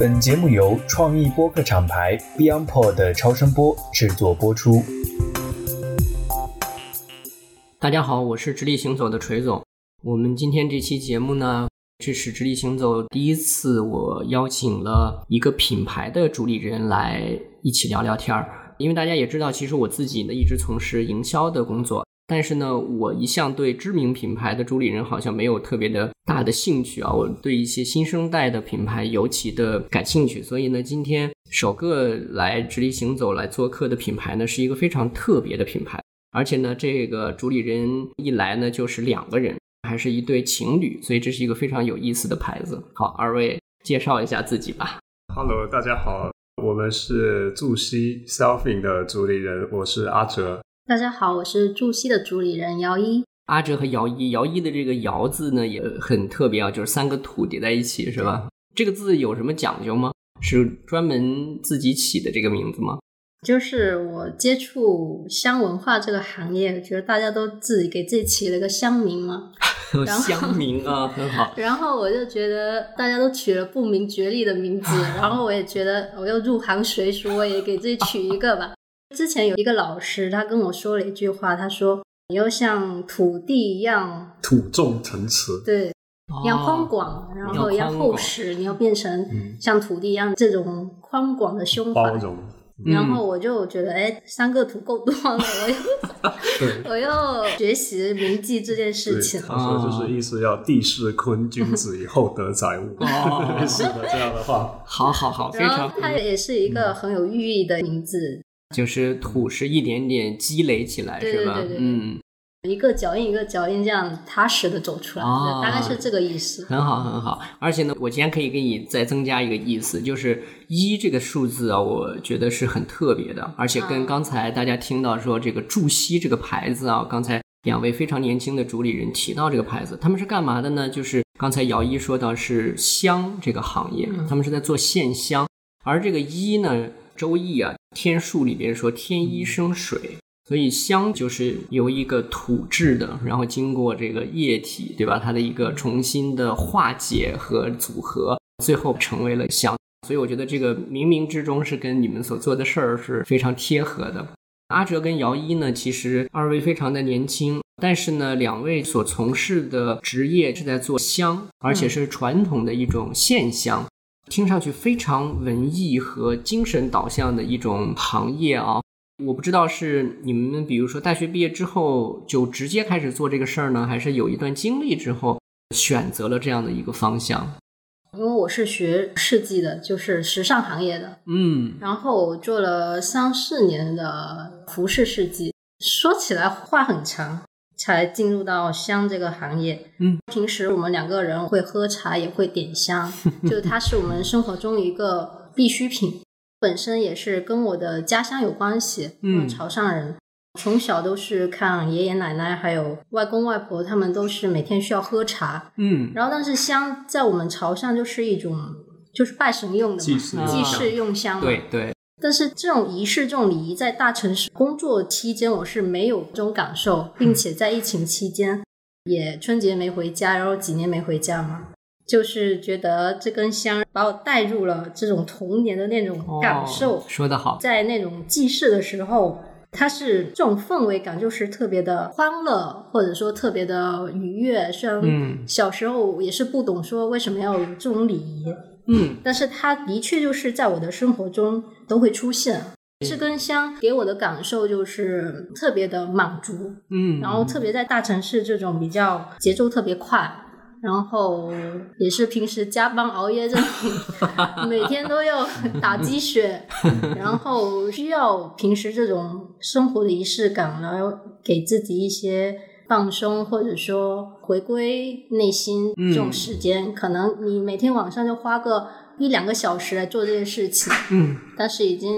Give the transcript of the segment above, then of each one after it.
本节目由创意播客厂牌 BeyondPod 的超声波制作播出。大家好，我是直立行走的锤总。我们今天这期节目呢，这是直立行走第一次，我邀请了一个品牌的主理人来一起聊聊天儿。因为大家也知道，其实我自己呢一直从事营销的工作，但是呢，我一向对知名品牌的主理人好像没有特别的大的兴趣啊。我对一些新生代的品牌尤其的感兴趣，所以呢，今天首个来直立行走来做客的品牌呢，是一个非常特别的品牌，而且呢，这个主理人一来呢就是两个人，还是一对情侣，所以这是一个非常有意思的牌子。好，二位介绍一下自己吧。Hello，大家好，我们是助吸 Selfing 的主理人，我是阿哲。大家好，我是助吸的主理人姚一。阿哲和姚一，姚一的这个“姚”字呢也很特别啊，就是三个土叠在一起，是吧？这个字有什么讲究吗？是专门自己起的这个名字吗？就是我接触乡文化这个行业，我觉得大家都自己给自己起了个乡名嘛，然后乡名啊，很好。然后我就觉得大家都取了不明觉厉的名字，然后我也觉得我又入行水鼠，我也给自己取一个吧。之前有一个老师，他跟我说了一句话，他说：“你要像土地一样，土重城池，对，你要宽哦广，然后要厚实，你要变成嗯。像土地一样这种宽广的胸怀。”包容。然后我就觉得，哎，三个图够多了，我又，我又学习铭记这件事，情。他说就是意思要地势坤君子以厚德载物，哦。是的这样的话。好好好，非然常后它也是一个很有寓意的名字，就是土是一点点积累起来，是吧？对对对嗯，一个脚印一个脚印这样踏实的走出来，哦大概是这个意思。很好很好。而且呢，我今天可以给你再增加一个意思，就是一这个数字啊，我觉得是很特别的，而且跟嗯刚才大家听到说这个祝西这个牌子啊，刚才两位非常年轻的主理人提到这个牌子，他们是干嘛的呢？就是刚才姚一说到是香这个行业，他们是在做线香，而这个一呢，周易啊，天数里边说天一生水。所以香就是由一个土质的，然后经过这个液体，对吧？它的一个重新的化解和组合，最后成为了香。所以我觉得这个冥冥之中是跟你们所做的事儿是非常贴合的。阿哲跟姚一呢，其实二位非常的年轻，但是呢，两位所从事的职业是在做香，而且是传统的一种线香，听上去非常文艺和精神导向的一种行业啊。我不知道是你们，比如说大学毕业之后就直接开始做这个事儿呢，还是有一段经历之后选择了这样的一个方向？因为我是学设计的，就是时尚行业的，嗯，然后我做了三四年的服饰设计。说起来话很长，才进入到香这个行业。嗯，平时我们两个人会喝茶，也会点香，就它是我们生活中一个必需品。本身也是跟我的家乡有关系，嗯潮汕人，从小都是看爷爷奶奶还有外公外婆，他们都是每天需要喝茶。嗯，然后，但是香在我们潮汕就是一种，就是拜神用的嘛，祭祀用香。对对，但是这种仪式、这种礼仪，在大城市工作期间，我是没有这种感受，并且在疫情期间，也春节没回家，然后几年没回家嘛，就是觉得这根香把我带入了这种童年的那种感受，哦、说得好，在那种祭祀的时候。它是这种氛围感，就是特别的欢乐，或者说特别的愉悦。虽然嗯小时候也是不懂说为什么要有这种礼仪，嗯但是它的确就是在我的生活中都会出现。这根香给我的感受就是特别的满足，嗯，然后特别在大城市这种比较节奏特别快，然后也是平时加班熬夜这种，每天都要打鸡血，然后需要平时这种生活的仪式感，然后给自己一些放松，或者说回归内心这种时间，可能你每天晚上就花个一两个小时来做这件事情，嗯但是已经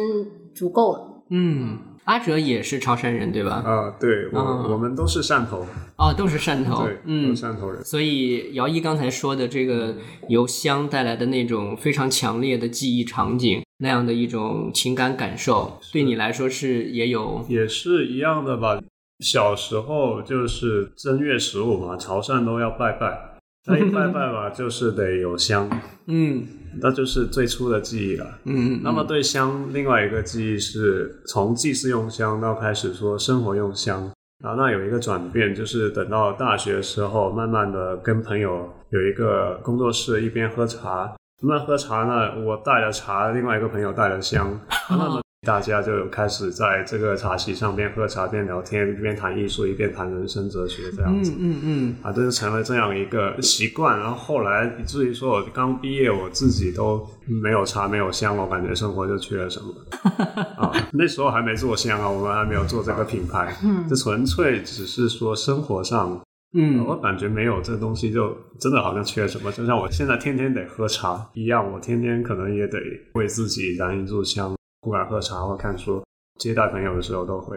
足够了。嗯，阿哲也是潮汕人对吧？啊、对我、啊我们都是汕头，哦，都是汕头对，，都嗯是。汕头人。所以姚一刚才说的这个由香带来的那种非常强烈的记忆场景，那样的一种情感感受，对你来说是也有也是一样的吧。小时候就是正月十五嘛，潮汕都要拜拜，那一拜拜嘛，就是得有香，嗯。那就是最初的记忆了。嗯，那么对香，另外一个记忆是从祭祀用香到开始说生活用香，然后那有一个转变，就是等到大学的时候，慢慢的跟朋友有一个工作室，一边喝茶，那喝茶呢，我带了茶，另外一个朋友带了香，那么大家就有开始在这个茶席上边喝茶边聊天，一边谈艺术，一边谈人生哲学这样子。嗯嗯嗯。啊，这就成了这样一个习惯，然后后来以至于说我刚毕业，我自己都没有茶没有香，我感觉生活就缺了什么。啊。那时候还没做香啊，我们还没有做这个品牌，嗯。这纯粹只是说生活上，嗯。我感觉没有这东西就真的好像缺什么，就像我现在天天得喝茶一样，我天天可能也得为自己燃一炷香，不管喝茶或看书，接待朋友的时候都会。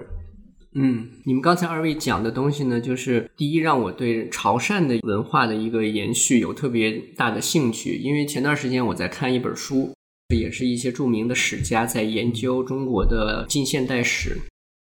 嗯，你们刚才二位讲的东西呢，就是第一让我对潮汕的文化的一个延续有特别大的兴趣，因为前段时间我在看一本书，也是一些著名的史家在研究中国的近现代史。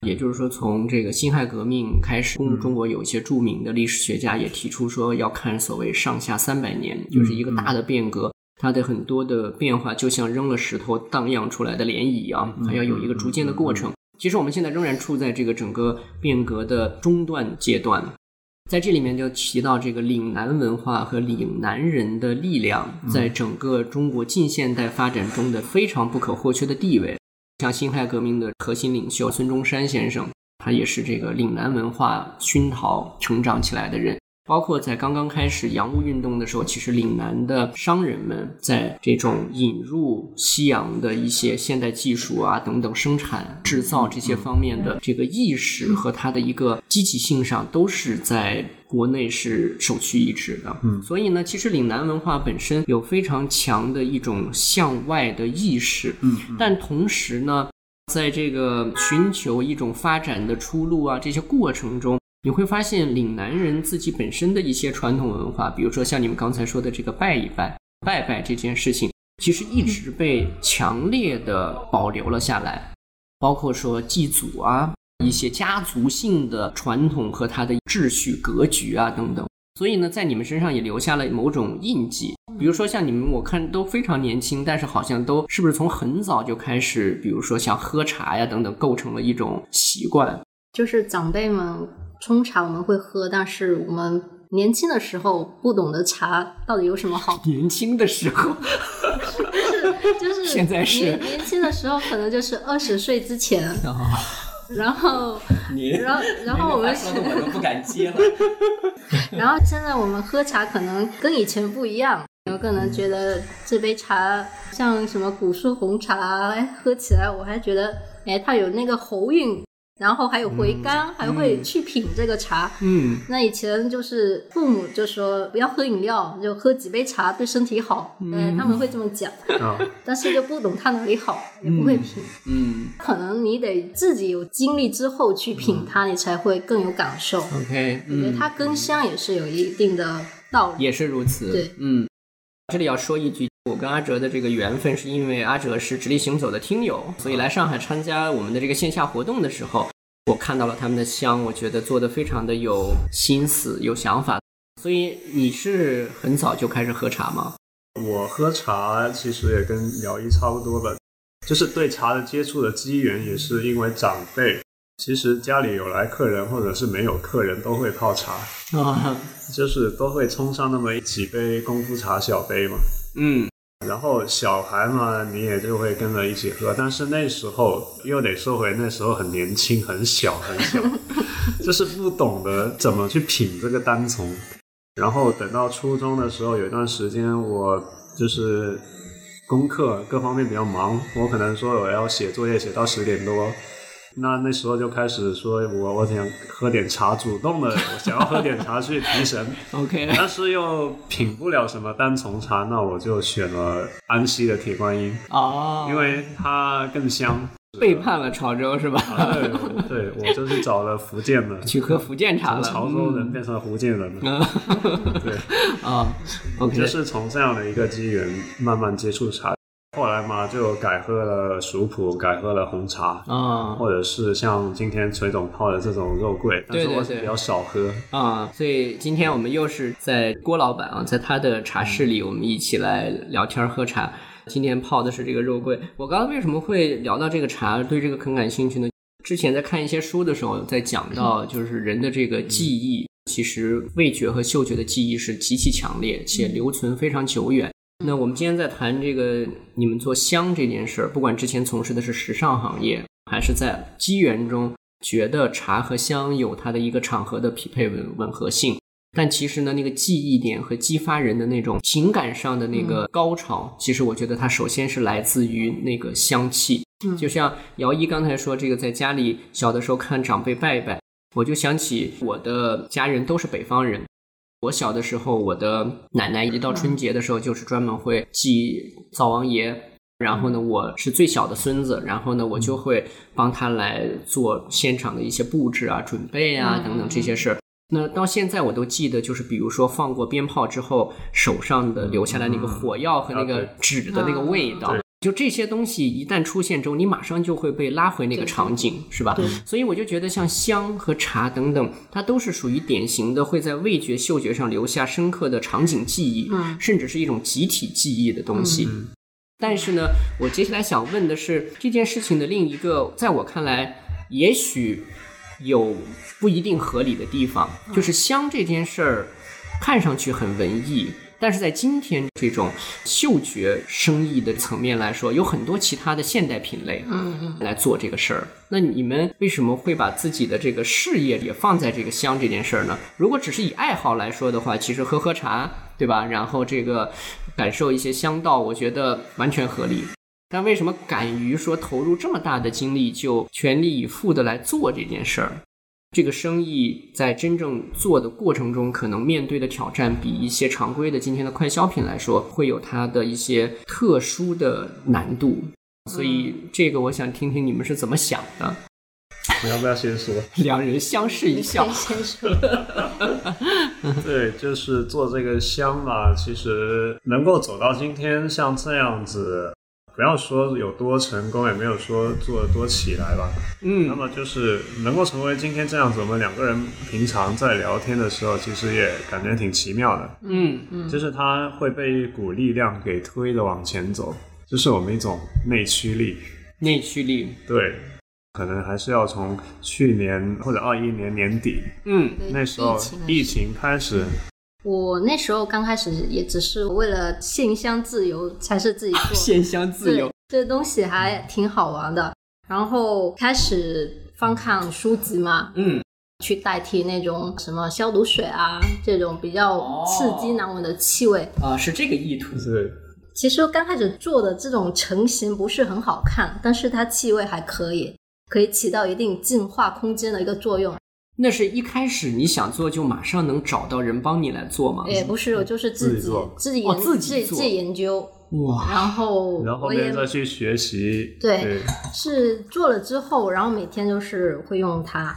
也就是说，从这个辛亥革命开始，中中国有一些著名的历史学家也提出说，要看所谓上下三百年，就是一个大的变革。它的很多的变化就像扔了石头荡漾出来的涟漪啊，它要有一个逐渐的过程。其实我们现在仍然处在这个整个变革的中段阶段，在这里面就提到这个岭南文化和岭南人的力量，在整个中国近现代发展中的非常不可或缺的地位。像辛亥革命的核心领袖孙中山先生，他也是这个岭南文化熏陶成长起来的人。包括在刚刚开始洋务运动的时候，其实岭南的商人们在这种引入西洋的一些现代技术啊等等生产制造这些方面的这个意识和它的一个积极性上，都是在国内是首屈一指的。嗯，所以呢，其实岭南文化本身有非常强的一种向外的意识。嗯，但同时呢，在这个寻求一种发展的出路啊这些过程中。你会发现岭南人自己本身的一些传统文化，比如说像你们刚才说的这个拜一拜、拜拜这件事情，其实一直被强烈的保留了下来，包括说祭祖啊，一些家族性的传统和它的秩序格局啊等等。所以呢，在你们身上也留下了某种印记，比如说像你们，我看都非常年轻，但是好像都是不是从很早就开始，比如说像喝茶呀等等，构成了一种习惯。就是长辈们冲茶我们会喝，但是我们年轻的时候不懂得茶到底有什么好，年轻的时候，就是 现在是。年年轻的时候可能就是二十岁之前，然后你然后然后我们说的我都 不敢接了。然后现在我们喝茶可能跟以前不一样，有可能觉得这杯茶像什么古树红茶，哎，喝起来我还觉得，哎，它有那个喉韵，然后还有回甘，还会去品这个茶。嗯那以前就是父母就说不要喝饮料，就喝几杯茶对身体好，嗯，他们会这么讲，啊，但是就不懂它哪里好，也不会品。嗯可能你得自己有经历之后去品它，你才会更有感受。，OK，我觉得嗯，它跟香也是有一定的道理。也是如此。对，嗯，这里要说一句，我跟阿哲的这个缘分，是因为阿哲是直立行走的听友，所以来上海参加我们的这个线下活动的时候，我看到了他们的香，我觉得做的非常的有心思、有想法。所以你是很早就开始喝茶吗？我喝茶其实也跟姚一差不多吧，就是对茶的接触的机缘也是因为长辈。其实家里有来客人或者是没有客人都会泡茶，啊，就是都会冲上那么几杯功夫茶小杯嘛。嗯然后小孩嘛，你也就会跟着一起喝。但是那时候又得说回那时候很年轻、很小、很小，就是不懂得怎么去品这个单丛。然后等到初中的时候，有一段时间我就是功课各方面比较忙，我可能说我要写作业写到十点多。那那时候就开始说我我想喝点茶，主动的想要喝点茶去提神。OK，但是又品不了什么单丛茶，那我就选了安溪的铁观音，哦，因为它更香。背叛了潮州是吧？啊，对，对我就是找了福建的，去喝福建茶从了，潮州人变成福建人了。对，啊，OK，就是从这样的一个机缘慢慢接触茶。后来嘛，就改喝了熟普，改喝了红茶，啊或者是像今天崔总泡的这种肉桂，但是我是比较少喝。啊，所以今天我们又是在郭老板啊，在他的茶室里，我们一起来聊天喝茶。今天泡的是这个肉桂。我刚刚为什么会聊到这个茶，对这个很感兴趣呢？之前在看一些书的时候，在讲到就是人的这个记忆，其实味觉和嗅觉的记忆是极其强烈且留存非常久远。那我们今天在谈这个你们做香这件事儿，不管之前从事的是时尚行业，还是在机缘中觉得茶和香有它的一个场合的匹配吻吻合性，但其实呢，那个记忆点和激发人的那种情感上的那个高潮，其实我觉得它首先是来自于那个香气。就像姚一刚才说，这个在家里小的时候看长辈拜拜，我就想起我的家人都是北方人。我小的时候，我的奶奶一到春节的时候，就是专门会祭灶王爷。然后呢，我是最小的孙子，然后呢，我就会帮他来做现场的一些布置啊、准备啊等等这些事儿。那到现在我都记得，就是比如说放过鞭炮之后，手上的留下来那个火药和那个纸的那个味道，对就这些东西一旦出现之后，你马上就会被拉回那个场景，是吧？对所以我就觉得像香和茶等等，它都是属于典型的会在味觉、嗅觉上留下深刻的场景记忆，嗯甚至是一种集体记忆的东西。但是呢，我接下来想问的是这件事情的另一个，在我看来，也许有不一定合理的地方，就是香这件事儿看上去很文艺，但是在今天这种嗅觉生意的层面来说，有很多其他的现代品类，嗯嗯，来做这个事儿。那你们为什么会把自己的这个事业也放在这个香这件事儿呢？如果只是以爱好来说的话，其实喝喝茶，对吧？然后这个感受一些香道，我觉得完全合理。但为什么敢于说投入这么大的精力，就全力以赴的来做这件事儿？这个生意在真正做的过程中，可能面对的挑战比一些常规的今天的快消品来说，会有它的一些特殊的难度。所以这个我想听听你们是怎么想的。你要不要先说？两人相视一笑。先说，对，就是做这个香嘛，其实能够走到今天像这样子，不要说有多成功，也没有说做得多起来吧。嗯那嗯么就是能够成为今天这样子，我们两个人平常在聊天的时候，其实也感觉挺奇妙的。嗯嗯就是它会被一股力量给推着往前走，就是我们一种内驱力。内驱力。对，可能还是要从去年或者二一年年底嗯那时候疫情开始，我那时候刚开始也只是为了线香自由，才是自己做。线香自由，。这东西还挺好玩的。然后开始翻看书籍嘛，嗯去代替那种什么消毒水啊这种比较刺激难闻的气味。啊，是这个意图。是其实刚开始做的这种成型不是很好看，但是它气味还可以，可以起到一定净化空间的一个作用。那是一开始你想做就马上能找到人帮你来做吗？也不是，我就是自己自己做自己研、哦自己自己自己研究，哇，然后然后后面再去学习，对对是做了之后，然后每天就是会用它。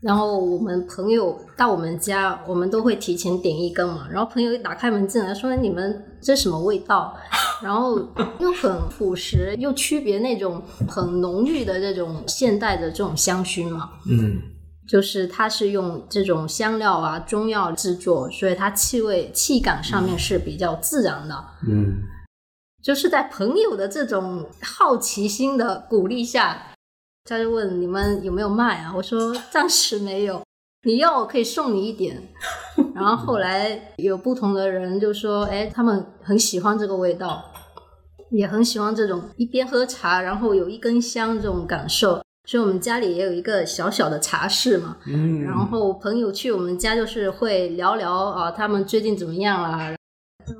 然后我们朋友到我们家，我们都会提前点一根嘛。然后朋友一打开门进来，说：“你们这什么味道？”然后 又很朴实，又区别那种很浓郁的这种现代的这种香薰嘛。嗯就是它是用这种香料啊、中药制作，所以它气味气感上面是比较自然的。嗯就是在朋友的这种好奇心的鼓励下，他就问你们有没有卖啊？我说暂时没有，你要我可以送你一点。然后后来有不同的人就说，哎，他们很喜欢这个味道，也很喜欢这种一边喝茶，然后有一根香这种感受。所以我们家里也有一个小小的茶室嘛，嗯，然后朋友去我们家就是会聊聊啊，他们最近怎么样啦？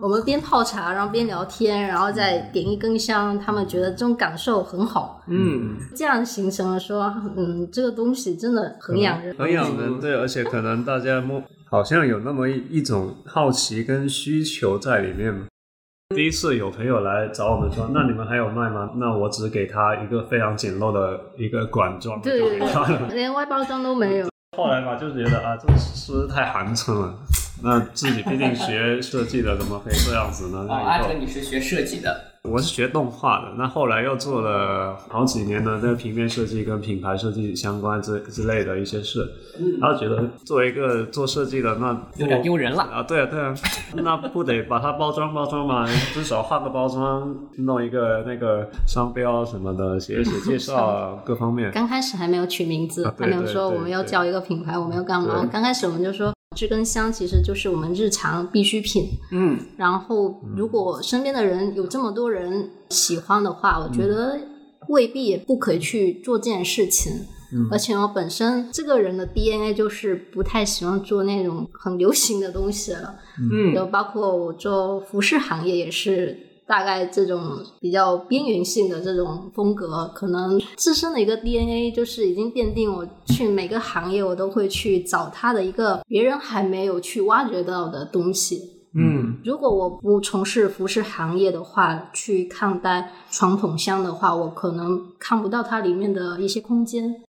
我们边泡茶，然后边聊天，然后再点一根香，他们觉得这种感受很好，嗯这样形成了说，嗯，这个东西真的很养人。很养人，对，而且可能大家摸好像有那么一一种好奇跟需求在里面嘛。第一次有朋友来找我们说，那你们还有卖吗？那我只给他一个非常简陋的一个管装，对对就给他了。对，连外包装都没有。后来吧，就觉得啊，这是不是太寒碜了？那自己毕竟学设计的，怎么可以这样子呢？阿哲，你是学设计的，我是学动画的，那后来又做了好几年的那个平面设计跟品牌设计相关之之类的一些事，然后觉得作为一个做设计的，那有点丢人了。啊，对啊，对啊，那不得把它包装包装嘛？至少画个包装，弄一个那个商标什么的，写写介绍啊，各方面。刚开始还没有取名字，啊还没有说我们要叫一个品牌，我们要干嘛？刚开始我们就说知根香其实就是我们日常必需品。嗯，然后，如果身边的人有这么多人喜欢的话，我觉得未必也不可以去做这件事情。而且我本身这个人的 DNA 就是不太喜欢做那种很流行的东西了，嗯就包括我做服饰行业也是。大概这种比较边缘性的这种风格，可能自身的一个 DNA 就是已经奠定我去每个行业我都会去找它的一个别人还没有去挖掘到的东西。嗯如果我不从事服饰行业的话，去看待传统香的话，我可能看不到它里面的一些空间。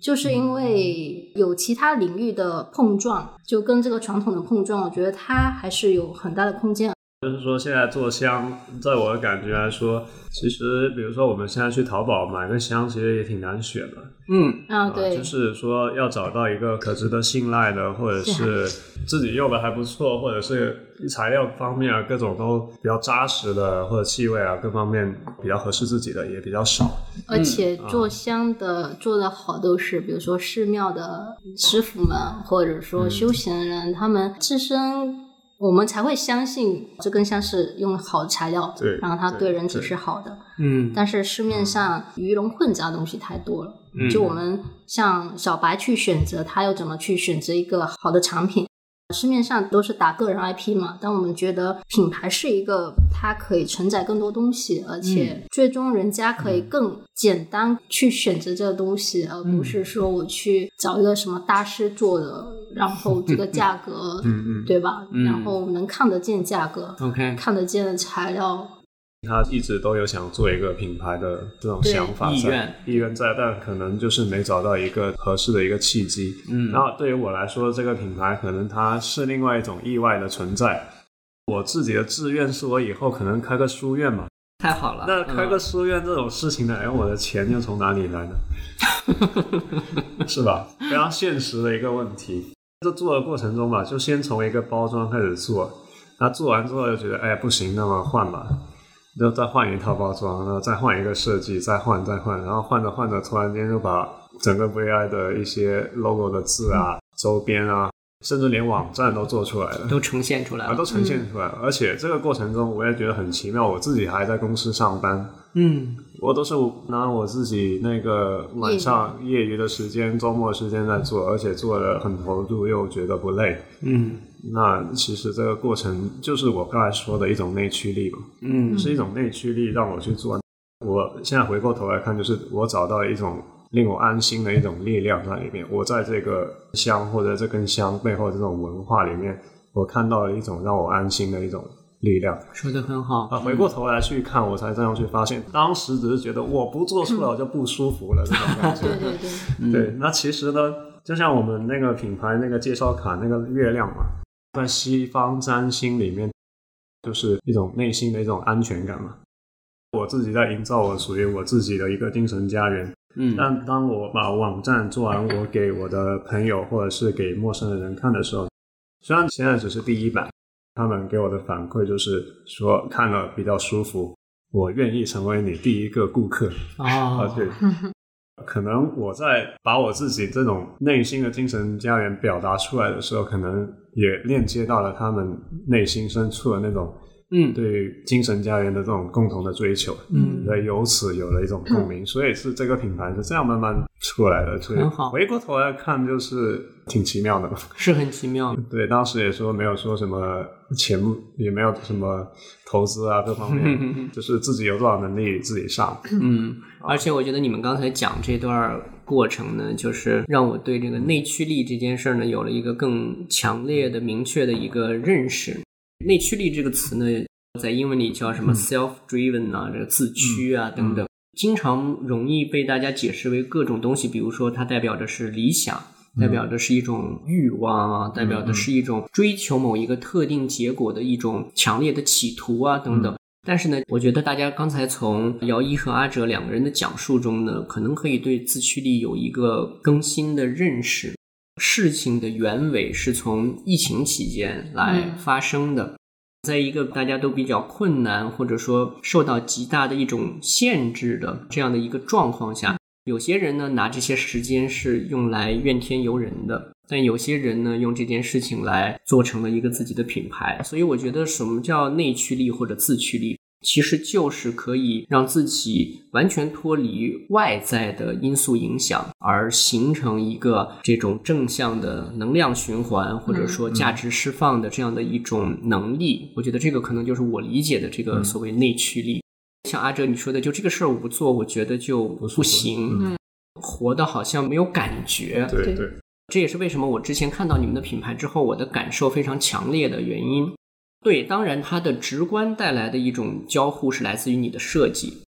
就是因为有其他领域的碰撞，就跟这个传统的碰撞，我觉得它还是有很大的空间。就是说，现在做香，在我的感觉来说，其实比如说我们现在去淘宝买个香，其实也挺难选的。嗯啊，对，就是说要找到一个可值得信赖的，或者是自己用的还不错，或者是材料方面啊各种都比较扎实的，或者气味啊各方面比较合适自己的也比较少。而且做香的、做的好都是，比如说寺庙的师傅们，或者说修行人，他们自身。我们才会相信这更像是用好材料，对然后它对对人体是好的。嗯但是市面上鱼龙混杂的东西太多了，嗯就我们像小白去选择，他要怎么去选择一个好的产品？市面上都是打个人 IP 嘛，但我们觉得品牌是一个它可以承载更多东西，而且最终人家可以更简单去选择这个东西，而不是说我去找一个什么大师做的，然后这个价格，嗯嗯，对吧？嗯。然后能看得见价格，，OK，看得见的材料，他一直都有想做一个品牌的这种想法在，意愿意愿在，但可能就是没找到一个合适的一个契机。嗯然后对于我来说，这个品牌可能它是另外一种意外的存在。我自己的志愿是我以后可能开个书院嘛，太好了。那开个嗯书院这种事情呢，哎，我的钱又从哪里来呢？是吧？非常现实的一个问题。这做的过程中吧，就先从一个包装开始做，那做完之后就觉得，哎，不行，那么换吧，就再换一套包装，然后再换一个设计，再换再换，然后换着换着，突然间就把整个 VI 的一些 logo 的字啊、周边啊，甚至连网站都做出来了。都呈现出来啊，了。都呈现出来了，而且这个过程中我也觉得很奇妙，我自己还在公司上班，嗯我都是拿我自己那个晚上业余的时间、周末时间在做，而且做的很投入，又觉得不累。嗯那其实这个过程就是我刚才说的一种内驱力嘛，嗯是一种内驱力让我去做。我现在回过头来看，就是我找到一种令我安心的一种力量在里面。我在这个香或者这根香背后这种文化里面，我看到了一种让我安心的一种力量。说的很好。啊，回过头来去看，我才这样去发现，当时只是觉得我不做出来我就不舒服了这种感觉。对对对，那其实呢，就像我们那个品牌那个介绍卡那个月亮嘛，在西方占星里面，就是一种内心的一种安全感嘛。我自己在营造我属于我自己的一个精神家园。嗯但当我把网站做完，我给我的朋友或者是给陌生的人看的时候，虽然现在只是第一版，他们给我的反馈就是说看了比较舒服，我愿意成为你第一个顾客。啊，哦，对，可能我在把我自己这种内心的精神家园表达出来的时候，可能也链接到了他们内心深处的那种嗯对精神家园的这种共同的追求，嗯对，由此有了一种共鸣，所以是这个品牌是这样慢慢出来的。所以很好回过头来看，就是挺奇妙的嘛。是很奇妙。对，当时也说没有说什么钱，也没有什么投资啊，各方面，就是自己有多少能力自己上。嗯，而且我觉得你们刚才讲这段过程呢，就是让我对这个内驱力这件事儿呢，有了一个更强烈的、明确的一个认识。内驱力这个词呢，在英文里叫什么 self-driven 啊，这个自驱啊等等，经常容易被大家解释为各种东西，比如说它代表的是理想。代表的是一种欲望啊，代表的是一种追求某一个特定结果的一种强烈的企图啊，等等。但是呢，我觉得大家刚才从姚一和阿哲两个人的讲述中呢，可能可以对自驱力有一个更新的认识。事情的原委是从疫情期间来发生的，在一个大家都比较困难或者说受到极大的一种限制的这样的一个状况下，有些人呢拿这些时间是用来怨天尤人的。但有些人呢，用这件事情来做成了一个自己的品牌，所以我觉得什么叫内驱力或者自驱力，其实就是可以让自己完全脱离外在的因素影响，而形成一个这种正向的能量循环，或者说价值释放的这样的一种能力。我觉得这个可能就是我理解的这个所谓内驱力。像阿哲你说的，就这个事儿我不做，我觉得就不行，活的好像没有感觉。对对。这也是为什么我之前看到你们的品牌之后，我的感受非常强烈的原因。对，当然它的直观带来的一种交互是来自于你的设计，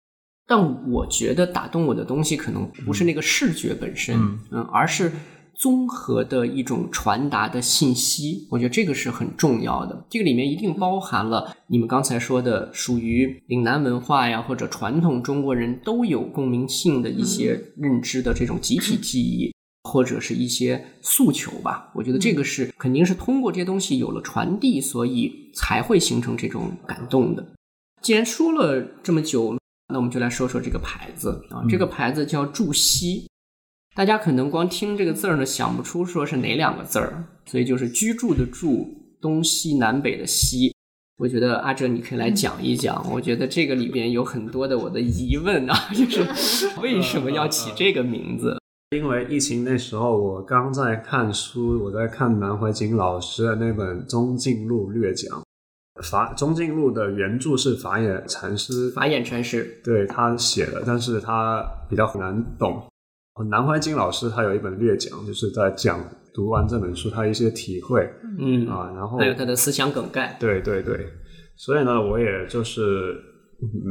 但我觉得打动我的东西可能不是那个视觉本身，嗯，而是综合的一种传达的信息。我觉得这个是很重要的。这个里面一定包含了你们刚才说的属于岭南文化呀，或者传统中国人都有共鸣性的一些认知的这种集体记忆。或者是一些诉求吧，我觉得这个是肯定是通过这些东西有了传递，所以才会形成这种感动的。既然说了这么久，那我们就来说说这个牌子啊，这个牌子叫祝西，大家可能光听这个字儿呢，想不出说是哪两个字儿，所以就是居住的住，东西南北的西。我觉得阿哲你可以来讲一讲，我觉得这个里边有很多的我的疑问啊，就是 为什么要起这个名字？因为疫情那时候，我刚在看书，我在看南怀瑾老师的那本《中进路略讲》。法中进路的原著是法眼禅师，法眼禅师对他写的，但是他比较难懂。南怀瑾老师他有一本略讲，就是在讲读完这本书他一些体会，嗯啊，然后还有他的思想梗概。对对对，所以呢，我也就是。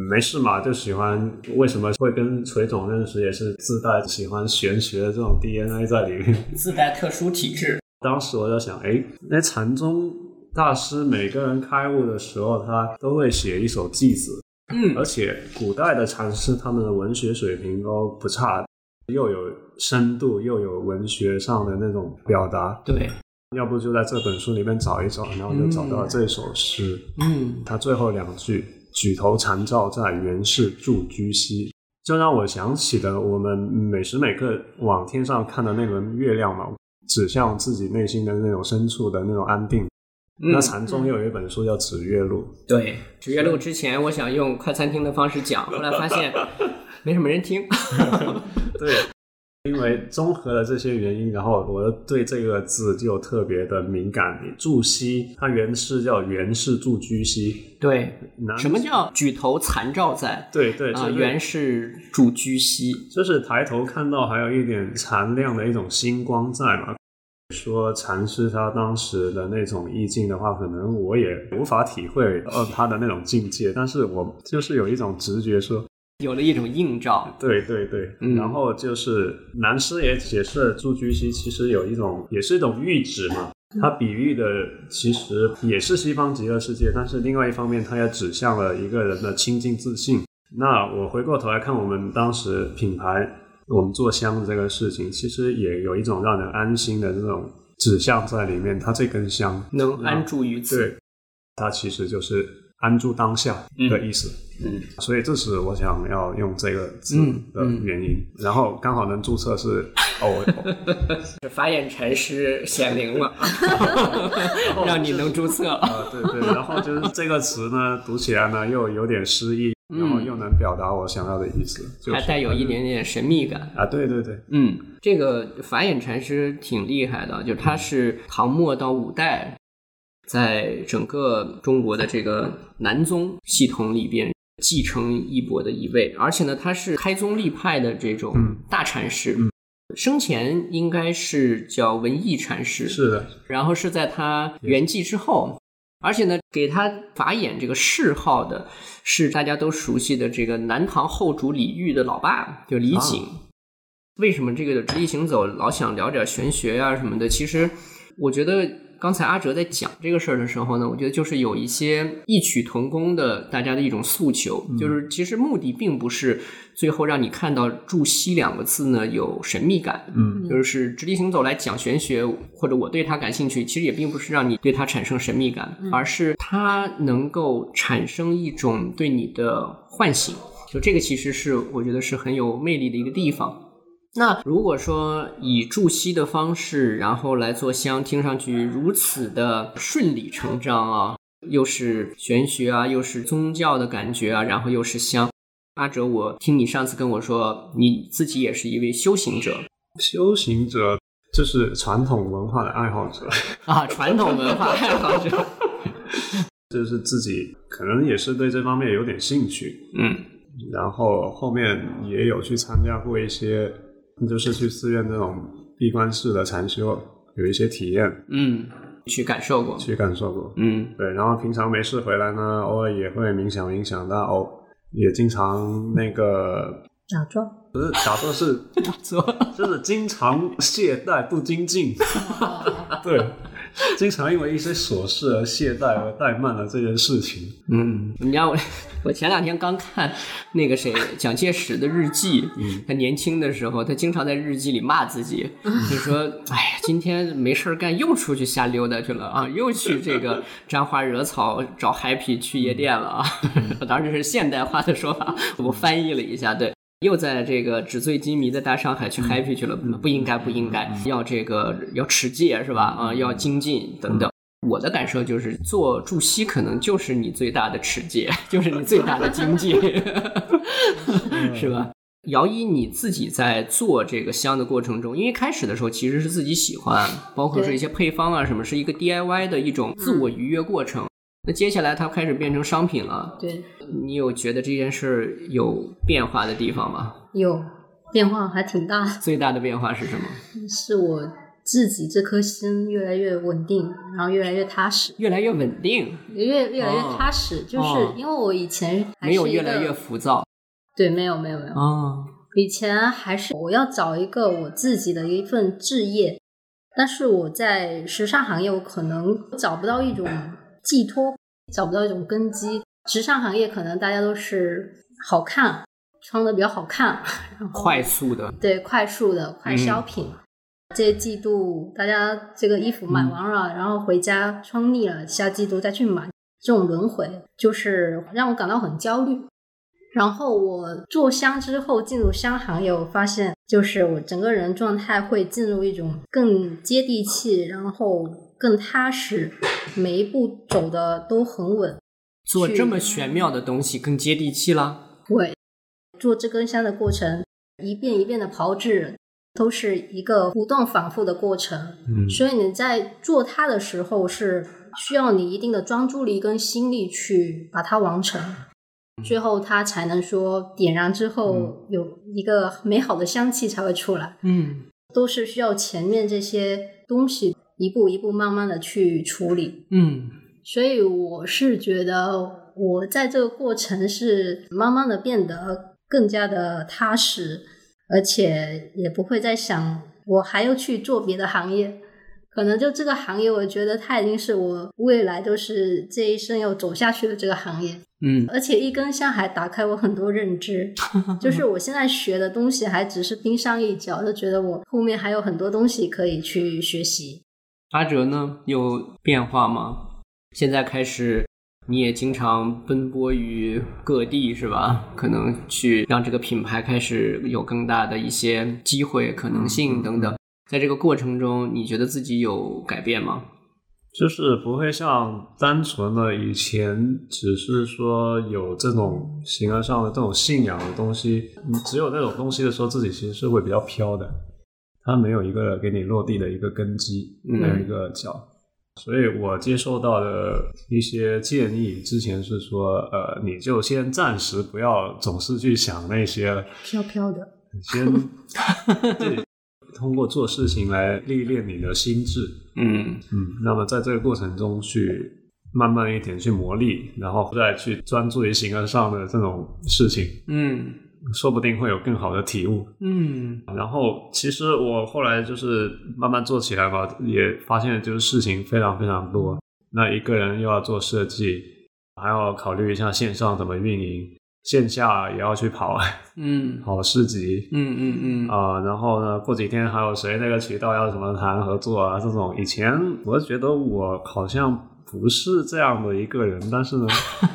没事嘛，就喜欢。为什么会跟锤总认识，也是自带喜欢玄学的这种 DNA 在里面，自带特殊体质。当时我就想，哎，那禅宗大师每个人开悟的时候，他都会写一首偈子，嗯，而且古代的禅师他们的文学水平都不差，又有深度，又有文学上的那种表达。对，要不就在这本书里面找一找，然后就找到了这首诗。嗯，他最后两句。举头残照在原是住居西，就让我想起了我们每时每刻往天上看的那轮月亮嘛，指向自己内心的那种深处的那种安定。那禅宗又有一本书叫《指月录》，对，《指月录》之前我想用快餐厅的方式讲，后来发现没什么人听。对。因为综合了这些原因，然后我对这个字就特别的敏感。注西，它原是叫原是住居西。对，什么叫举头残照在？对对啊，原是住居西，就是抬头看到还有一点残亮的一种星光在嘛。说禅师他当时的那种意境的话，可能我也无法体会呃他的那种境界，但是我就是有一种直觉说。有了一种映照，对对对，然后就是南师也解释住居西其实有一种，也是一种喻指嘛。它比喻的其实也是西方极乐世界，但是另外一方面，它也指向了一个人的清净自信。那我回过头来看，我们当时品牌，我们做香的这个事情，其实也有一种让人安心的这种指向在里面。它这根香能安住于此，对，它其实就是安住当下的意思。嗯，所以这是我想要用这个字的原因，然后刚好能注册是 哦，法眼禅师显灵了，让你能注册。啊，对对，然后就是这个词呢，读起来呢又有点诗意，然后又能表达我想要的意思，就还带有一点点神秘感。啊，对对对，嗯，这个法眼禅师挺厉害的，就他是唐末到五代，在整个中国的这个南宗系统里边。继承衣钵的一位，而且呢，他是开宗立派的这种大禅师，生前应该是叫文艺禅师，是的。然后是在他圆寂之后，而且呢，给他法眼这个谥号的是大家都熟悉的这个南唐后主李煜的老爸，就李璟。为什么这个直立行走老想聊点玄学啊什么的？其实我觉得刚才阿哲在讲这个事儿的时候呢，我觉得就是有一些异曲同工的大家的一种诉求，就是其实目的并不是最后让你看到“注西”两个字呢有神秘感，嗯就是直立行走来讲玄学，或者我对它感兴趣，其实也并不是让你对它产生神秘感，而是它能够产生一种对你的唤醒。就这个其实是我觉得是很有魅力的一个地方。那如果说以祝西的方式，然后来做香，听上去如此的顺理成章啊，又是玄学啊，又是宗教的感觉啊，然后又是香。阿哲，我听你上次跟我说，你自己也是一位修行者修行者就是传统文化的爱好者，啊，传统文化爱好者。就是自己可能也是对这方面有点兴趣，嗯然后后面也有去参加过一些，就是去寺院这种闭关式的禅修，有一些体验嗯，去感受过。去感受过。嗯对，然后平常没事回来呢，偶尔也会冥想冥想，但偶也经常那个假装。不是打坐是做就是经常懈怠不精进，对，经常因为一些琐事而懈怠而怠慢了这件事情。嗯，你知道我，我前两天刚看那个谁蒋介石的日记，嗯他年轻的时候，他经常在日记里骂自己，就说：“哎呀，今天没事儿干，又出去瞎溜达去了啊，又去这个沾花惹草找 happy 去夜店了啊。”当然这是现代化的说法，我翻译了一下，对。又在这个纸醉金迷的大上海去 happy 去了，不应该，不应该，要这个要持戒是吧？啊，要精进等等。我的感受就是，做助吸可能就是你最大的持戒，就是你最大的精进，是吧？姚一，你自己在做这个香的过程中，因为开始的时候其实是自己喜欢，包括是一些配方啊什么，是一个 DIY 的一种自我愉悦过程。那接下来它开始变成商品了，对，你有觉得这件事有变化的地方吗？有变化还挺大的，最大的变化是什么？是我自己这颗心越来越稳定，然后越来越踏实，越来越稳定，越越来越哦踏实。就是哦因为我以前还没有是一个越来越浮躁对，没有没有没有，啊。以前还是我要找一个我自己的一份置业，但是我在时尚行业，我可能找不到一种寄托，找不到一种根基。时尚行业可能大家都是好看，穿的比较好看，然后快速的，对快速的快消品。这季度大家这个衣服买完了，然后回家穿腻了，下季度再去买，这种轮回就是让我感到很焦虑。然后我做香之后进入香行业，我发现就是我整个人状态会进入一种更接地气，然后更踏实，每一步走的都很稳。做这么玄妙的东西更接地气了。对，做这根香的过程，一遍一遍的炮制，都是一个不断反复的过程。嗯所以你在做它的时候，是需要你一定的专注力跟心力去把它完成，最后它才能说点燃之后有一个美好的香气才会出来。嗯都是需要前面这些东西一步一步慢慢的去处理。嗯所以我是觉得我在这个过程是慢慢的变得更加的踏实，而且也不会再想我还要去做别的行业。可能就这个行业，我觉得它已经是我未来都是这一生要走下去的这个行业。嗯而且一根香还打开我很多认知，就是我现在学的东西还只是冰山一角，就觉得我后面还有很多东西可以去学习。阿哲呢有变化吗？现在开始，你也经常奔波于各地，是吧？可能去让这个品牌开始有更大的一些机会、可能性等等。在这个过程中，你觉得自己有改变吗？就是不会像单纯的以前，只是说有这种形而上的这种信仰的东西，你只有那种东西的时候，自己其实是会比较飘的，它没有一个给你落地的一个根基，嗯没有一个脚。所以我接受到的一些建议，之前是说，呃，你就先暂时不要总是去想那些，飘飘的，先自己通过做事情来历练你的心智。嗯嗯，那么在这个过程中去慢慢一点去磨砺，然后再去专注于形而上的这种事情。嗯说不定会有更好的体悟。嗯然后，其实我后来就是慢慢做起来吧，也发现就是事情非常非常多。那一个人又要做设计，还要考虑一下线上怎么运营，线下也要去跑嗯跑市集嗯嗯嗯啊、然后呢，过几天还有谁那个渠道要什么谈合作啊？这种以前我觉得我好像不是这样的一个人，但是呢，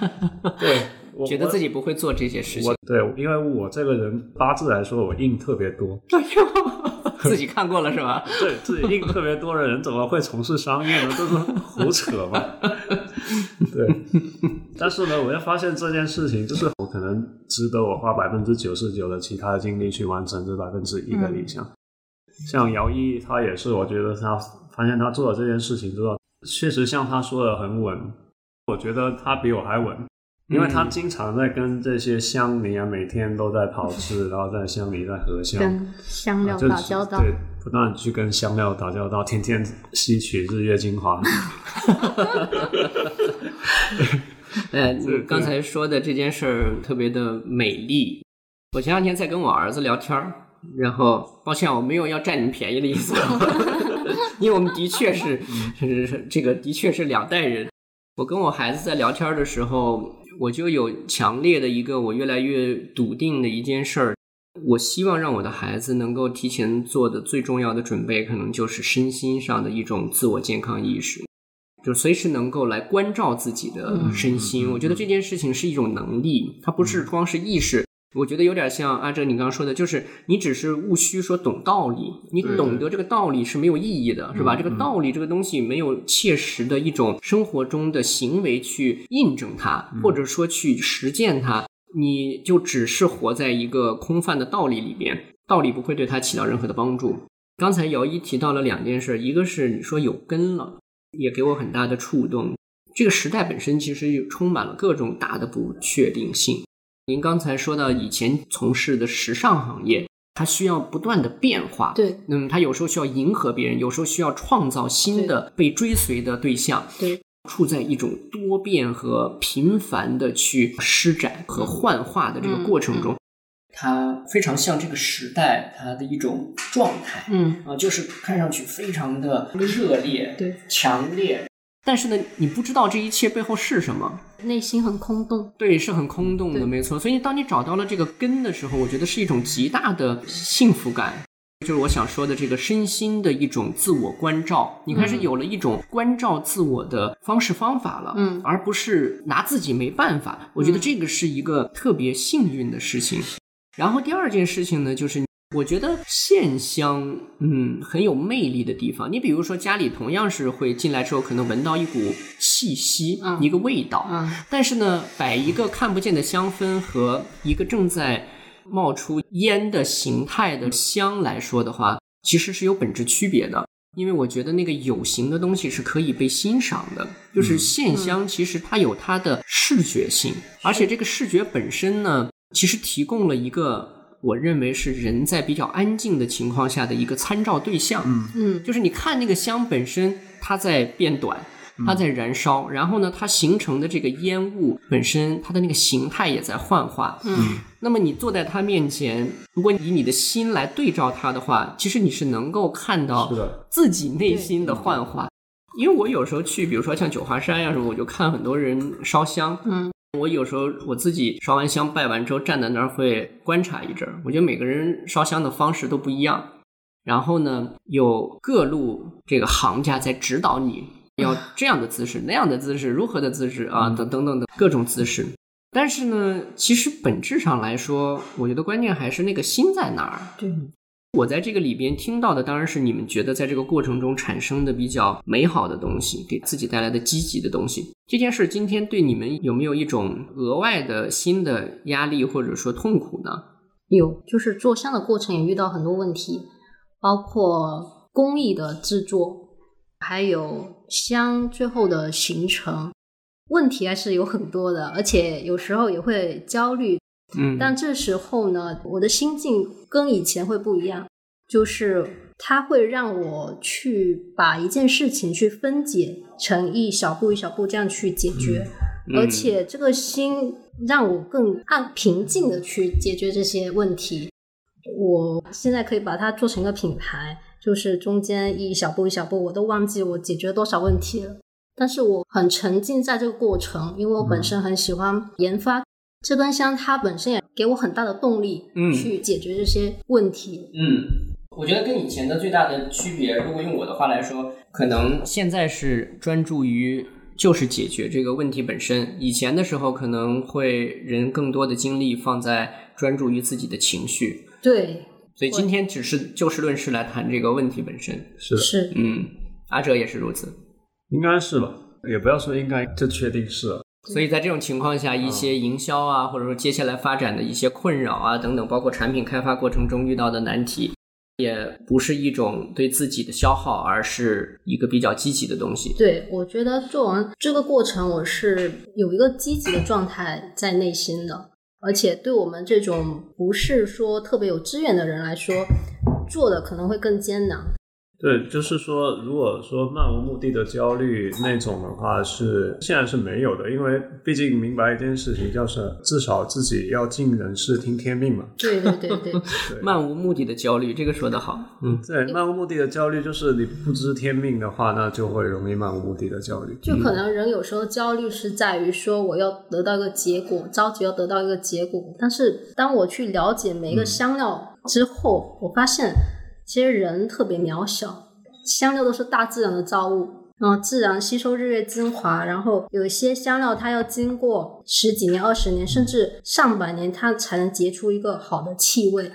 对，我觉得自己己不会做这些事情，对，因为我这个人八字来说，我印特别多。自己看过了是吧？对自己印特别多的人，怎么会从事商业呢？这是胡扯嘛。对，但是呢，我又发现这件事情，就是我可能值得我花百分之九十九的其他的精力去完成这百分之一的理想。像姚一，他也是，我觉得他发现他做了这件事情之后，确实像他说的很稳。我觉得他比我还稳，因为他经常在跟这些乡民啊，每天都在跑吃，然后在乡里在合香。跟香料打交道。对，不断去跟香料打交道，天天吸取日月精华。呃，你对刚才说的这件事儿特别的美丽。我前两天在跟我儿子聊天儿，然后抱歉，我没有要占你们便宜的意思，因为我们的确是是是这个的确是两代人。我跟我孩子在聊天的时候，我就有强烈的一个我越来越笃定的一件事儿，我希望让我的孩子能够提前做的最重要的准备，可能就是身心上的一种自我健康意识。就随时能够来关照自己的身心。我觉得这件事情是一种能力，它不是光是意识。我觉得有点像阿哲你刚刚说的，就是你只是务虚说懂道理，你懂得这个道理是没有意义的，是吧？这个道理这个东西没有切实的一种生活中的行为去印证它，或者说去实践它，你就只是活在一个空泛的道理里边，道理不会对它起到任何的帮助。刚才姚一提到了两件事，一个是你说有根了。也给我很大的触动。这个时代本身其实充满了各种大的不确定性。您刚才说到以前从事的时尚行业，它需要不断的变化，对，嗯，它有时候需要迎合别人，有时候需要创造新的被追随的对象，对，处在一种多变和频繁的去施展和幻化的这个过程中。它非常像这个时代它的一种状态，嗯，啊，就是看上去非常的热烈，对，强烈，但是呢，你不知道这一切背后是什么，内心很空洞。对，是很空洞的，没错。所以当你找到了这个根的时候，我觉得是一种极大的幸福感。就是我想说的这个身心的一种自我关照，你开始有了一种关照自我的方式方法了，嗯而不是拿自己没办法。我觉得这个是一个特别幸运的事情。然后第二件事情呢，就是我觉得线香，嗯，很有魅力的地方。你比如说家里同样是会进来之后，可能闻到一股气息，嗯。一个味道，嗯。但是呢，摆一个看不见的香氛和一个正在冒出烟的形态的香来说的话，其实是有本质区别的。因为我觉得那个有形的东西是可以被欣赏的，就是线香其实它有它的视觉性，而且这个视觉本身呢，其实提供了一个我认为是人在比较安静的情况下的一个参照对象。嗯，嗯就是你看那个香本身，它在变短，它在燃烧，然后呢，它形成的这个烟雾本身，它的那个形态也在幻化。嗯，那么你坐在它面前，如果以你的心来对照它的话，其实你是能够看到自己内心的幻化。因为我有时候去，比如说像九华山呀、什么，我就看很多人烧香。嗯，我有时候我自己烧完香拜完之后，站在那儿会观察一阵儿。我觉得每个人烧香的方式都不一样。然后呢，有各路这个行家在指导你要这样的姿势、那样的姿势、如何的姿势啊，等等等等各种姿势。但是呢，其实本质上来说，我觉得关键还是那个心在哪儿。对，我在这个里边听到的当然是你们觉得在这个过程中产生的比较美好的东西，给自己带来的积极的东西。这件事今天对你们有没有一种额外的新的压力或者说痛苦呢？有，就是做香的过程也遇到很多问题，包括工艺的制作，还有香最后的形成，问题还是有很多的，而且有时候也会焦虑。嗯，但这时候呢，我的心境跟以前会不一样，就是它会让我去把一件事情去分解成一小步一小步这样去解决，嗯而且这个心让我更按平静的去解决这些问题。我现在可以把它做成一个品牌，就是中间一小步一小步，我都忘记我解决多少问题了。但是我很沉浸在这个过程，因为我本身很喜欢研发。这根香它本身也给我很大的动力，嗯去解决这些问题。嗯，我觉得跟以前的最大的区别，如果用我的话来说，可能现在是专注于就是解决这个问题本身。以前的时候，可能会人更多的精力放在专注于自己的情绪。对，所以今天只是就事论事来谈这个问题本身。是的，是，嗯，阿哲也是如此。应该是吧？也不要说应该，这确定是了。所以在这种情况下，一些营销啊，或者说接下来发展的一些困扰啊等等，包括产品开发过程中遇到的难题，也不是一种对自己的消耗，而是一个比较积极的东西。对，我觉得做完这个过程，我是有一个积极的状态在内心的，而且对我们这种不是说特别有资源的人来说，做的可能会更艰难。对，就是说，如果说漫无目的的焦虑那种的话，是现在是没有的，因为毕竟明白一件事情，就是至少自己要尽人事听天命嘛。对对对 对，漫无目的的焦虑，这个说得好。嗯，对，漫无目的的焦虑就是你不知天命的话，那就会容易漫无目的的焦虑。就可能人有时候焦虑是在于说我要得到一个结果，着急要得到一个结果。但是当我去了解每一个香料之后，我发现其实人特别渺小，香料都是大自然的造物。然后自然吸收日月精华，然后有些香料它要经过十几年、二十年，甚至上百年，它才能结出一个好的气味。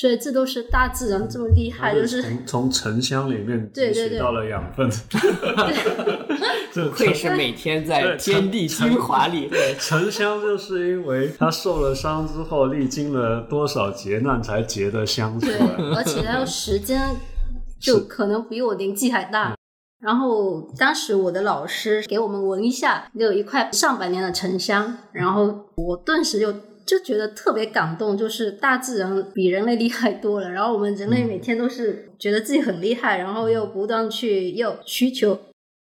所以这都是大自然这么厉害，就是从从沉香里面对对对汲取到了养分。这会是每天在天地精华里。对，沉香就是因为它受了伤之后，历经了多少劫难才结的香出对来。，而且它的时间 就可能比我年纪还大。然后当时我的老师给我们闻一下，就有一块上百年的沉香，然后我顿时就就觉得特别感动，就是大自然比人类厉害多了。然后我们人类每天都是觉得自己很厉害，然后又不断去又需求，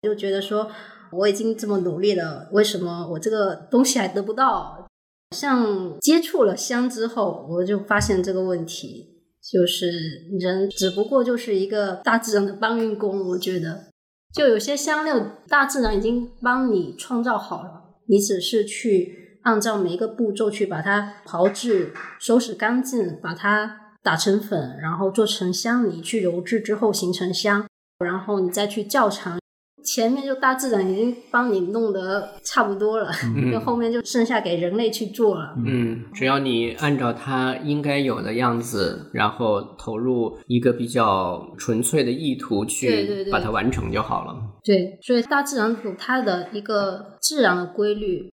就觉得说我已经这么努力了，为什么我这个东西还得不到？像接触了香之后，我就发现这个问题，就是人只不过就是一个大自然的搬运工。我觉得，就有些香料，大自然已经帮你创造好了，你只是去按照每一个步骤去把它炮制、收拾干净，把它打成粉，然后做成香泥，去揉制之后形成香，然后你再去窖藏。前面就大自然已经帮你弄得差不多了，就后面就剩下给人类去做了。嗯，只要你按照它应该有的样子，然后投入一个比较纯粹的意图去对对对把它完成就好了。对，所以大自然有它的一个自然的规律，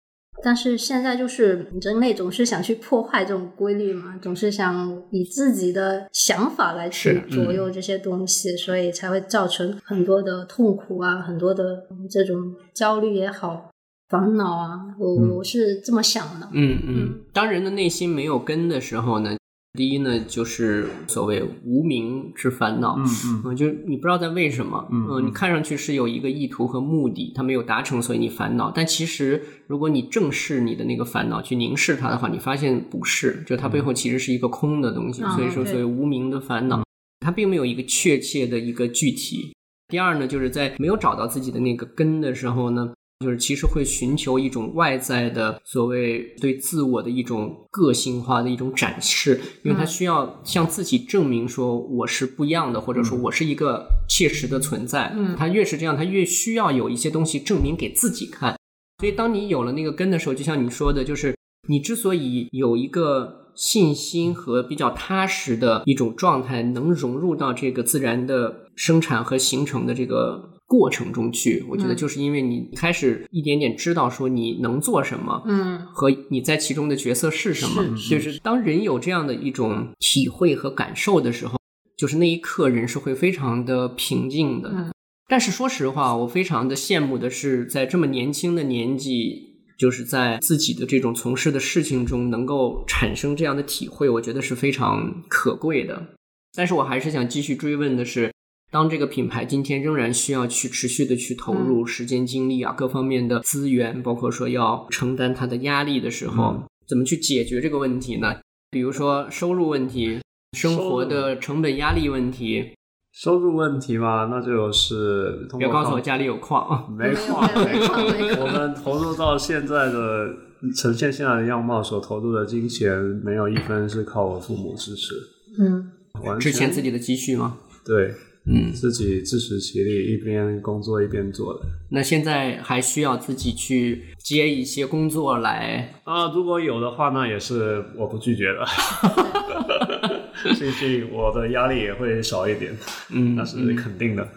但是现在就是人类总是想去破坏这种规律嘛，总是想以自己的想法来去左右这些东西，所以才会造成很多的痛苦啊，很多的嗯这种焦虑也好，烦恼啊，我、我是这么想的。嗯嗯，当人的内心没有根的时候呢，第一呢就是所谓无名之烦恼。嗯嗯，嗯，就是你不知道在为什么，嗯呃你看上去是有一个意图和目的，它没有达成，所以你烦恼。但其实，如果你正视你的那个烦恼，去凝视它的话，你发现不是，就它背后其实是一个空的东西。嗯所以说，所谓无名的烦恼，它并没有一个确切的一个具体。第二呢，就是在没有找到自己的那个根的时候呢，就是其实会寻求一种外在的所谓对自我的一种个性化的一种展示，因为他嗯需要向自己证明说我是不一样的，或者说我是一个切实的存在。嗯他越是这样，他越需要有一些东西证明给自己看。所以，当你有了那个根的时候，就像你说的，就是你之所以有一个信心和比较踏实的一种状态，能融入到这个自然的生产和形成的这个过程中去，我觉得嗯就是因为你开始一点点知道说你能做什么，嗯和你在其中的角色是什么。是就是当人有这样的一种体会和感受的时候，就是那一刻人是会非常的平静的。嗯但是说实话，我非常的羡慕的是，在这么年轻的年纪，就是在自己的这种从事的事情中，能够产生这样的体会，我觉得是非常可贵的。但是我还是想继续追问的是，当这个品牌今天仍然需要去持续的去投入时间、精力啊，各方面的资源，包括说要承担它的压力的时候，怎么去解决这个问题呢？比如说收入问题、生活的成本压力问题。收入问题嘛，那就是别告诉我家里有矿，没矿，没矿。我们投入到现在的呈现现在的样貌，所投入的金钱没有一分是靠我父母支持。嗯，完之前自己的积蓄吗？对。嗯，自己自食其力，一边工作一边做的。那现在还需要自己去接一些工作来啊？如果有的话，那也是我不拒绝的。毕竟我的压力也会少一点，嗯，那是肯定的。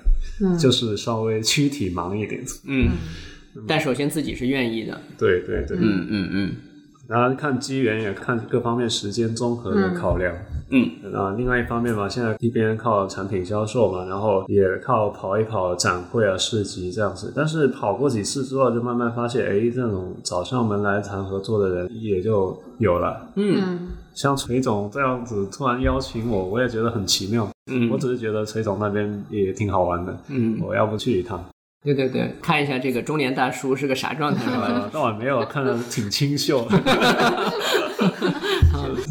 嗯，就是稍微躯体忙一点。嗯，但首先自己是愿意的。对对对，嗯嗯嗯。然后看机缘，也看各方面时间综合的考量。嗯，啊，另外一方面嘛，现在一边靠产品销售嘛，然后也靠跑一跑展会啊、市集这样子。但是跑过几次之后，就慢慢发现，哎，这种找上门来谈合作的人也就有了。嗯，像崔总这样子突然邀请我，我也觉得很奇妙。嗯，我只是觉得崔总那边也挺好玩的。嗯，我要不去一趟？对对对，看一下这个中年大叔是个啥状态吧？倒也没有，看着挺清秀。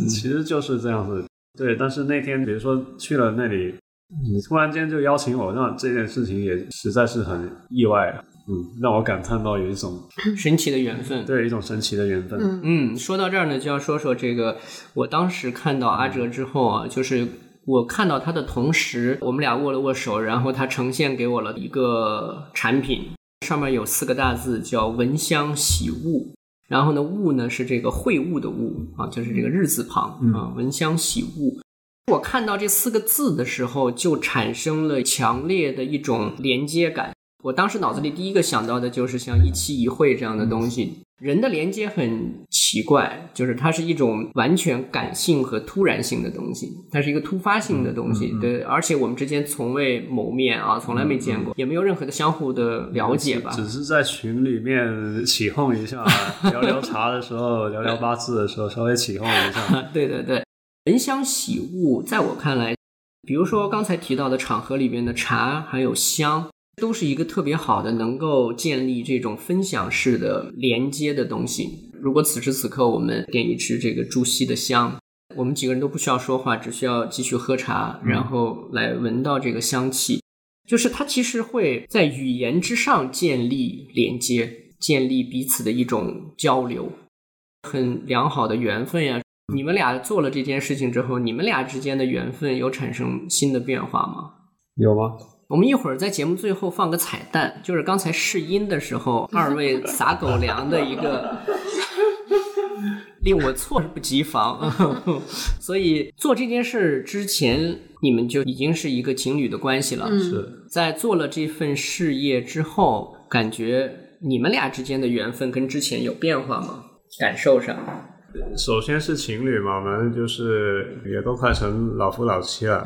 其实就是这样子。对，但是那天比如说去了那里，你突然间就邀请我，那这件事情也实在是很意外，嗯，让我感叹到有一种 神奇的缘分，对，一种神奇的缘分。嗯，说到这儿呢，就要说说这个，我当时看到阿哲之后啊，就是我看到他的同时，我们俩握了握手，然后他呈现给我了一个产品，上面有四个大字叫“闻香喜物”。然后呢，物呢是这个会物的物啊，就是这个日字旁啊，闻香喜物。我看到这四个字的时候，就产生了强烈的一种连接感。我当时脑子里第一个想到的就是像一期一会这样的东西。人的连接很奇怪，就是它是一种完全感性和突然性的东西，它是一个突发性的东西，对，而且我们之间从未谋面啊，从来没见过，也没有任何的相互的了解吧，只是在群里面起哄一下，聊聊茶的时候，聊聊八字的时候，稍微起哄一下。对对对，人香喜物，在我看来，比如说刚才提到的场合里面的茶，还有香。都是一个特别好的，能够建立这种分享式的连接的东西。如果此时此刻我们点一支这个朱熹的香，我们几个人都不需要说话，只需要继续喝茶，然后来闻到这个香气，就是它其实会在语言之上建立连接，建立彼此的一种交流，很良好的缘分呀。你们俩做了这件事情之后，你们俩之间的缘分有产生新的变化吗？有吗？我们一会儿在节目最后放个彩蛋，就是刚才试音的时候，二位撒狗粮的一个，令我措不及防。所以做这件事之前，你们就已经是一个情侣的关系了。是在做了这份事业之后，感觉你们俩之间的缘分跟之前有变化吗？感受上？首先是情侣嘛，反正就是也都快成老夫老妻了，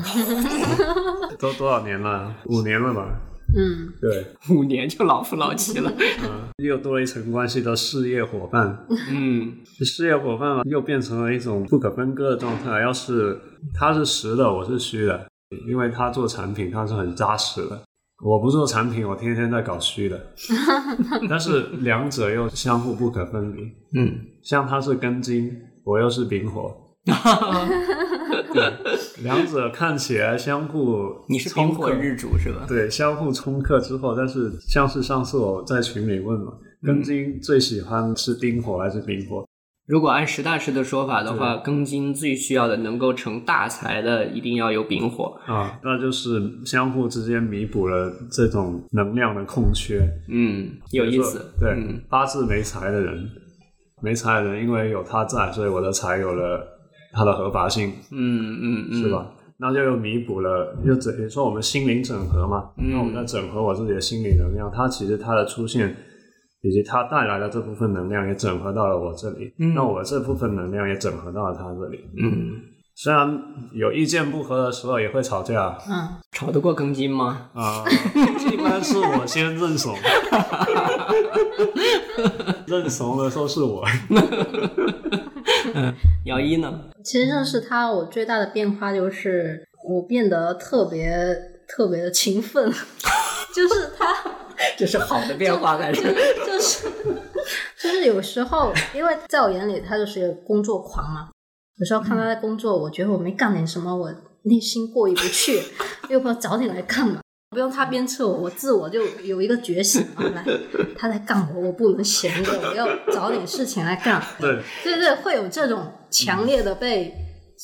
都多少年了？五年了吧？嗯，对，五年就老夫老妻了。嗯，又多了一层关系，的事业伙伴。嗯，事业伙伴嘛，又变成了一种不可分割的状态。要是他是实的，我是虚的，因为他做产品，他是很扎实的。我不做产品，我天天在搞虚的，但是两者又相互不可分离。嗯，像他是根金，我又是丙火，对，两者看起来相互你是丙火日主是吧？对，相互冲克之后，但是像是上次我在群里问嘛，根金最喜欢是丁火还是丙火？如果按石大师的说法的话，庚金最需要的能够成大财的，一定要有丙火啊，那就是相互之间弥补了这种能量的空缺。嗯，有意思。对，八字没财的人，没财的人，因为有他在，所以我的财有了它的合法性。嗯嗯嗯，是吧？那就又弥补了，就等于说我们心灵整合嘛。那我们在整合我自己的心理能量，它其实它的出现。以及他带来的这部分能量也整合到了我这里，那我这部分能量也整合到了他这里。嗯，虽然有意见不合的时候也会吵架。嗯，吵得过庚金吗？啊，一般是我先认怂，认怂的都是我。嗯，姚一呢？其实认识他，我最大的变化就是我变得特别。特别的勤奋，就是他这是好的变化还是？就是就是有时候，因为在我眼里他就是个工作狂嘛，有时候看他在工作，我觉得我没干点什么，我内心过意不去，又不知道早点来干嘛。不用他鞭策我，我自我就有一个觉醒啊！来，他在干活，我不能闲着，我要找点事情来干。对，对对，会有这种强烈的被，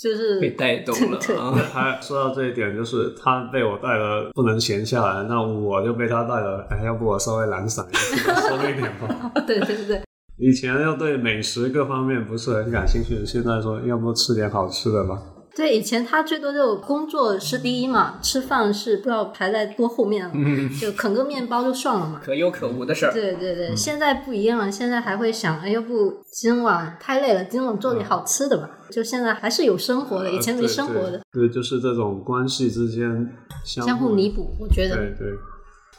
就是被带动了对啊！还说到这一点，就是他被我带了，不能闲下来，那我就被他带了。哎，要不我稍微懒散一点，松一点吧。对对对，以前要对美食各方面不是很感兴趣，现在说要不吃点好吃的吧。对，以前他最多就工作是第一嘛，吃饭是不知道排在多后面了，就啃个面包就算了嘛。可有可无的事儿。对对对，现在不一样了，现在还会想，哎，要不今晚太累了，今晚做点好吃的吧。就现在还是有生活的，以前没生活的，对，对，就是这种关系之间相相互弥补，我觉得。对对，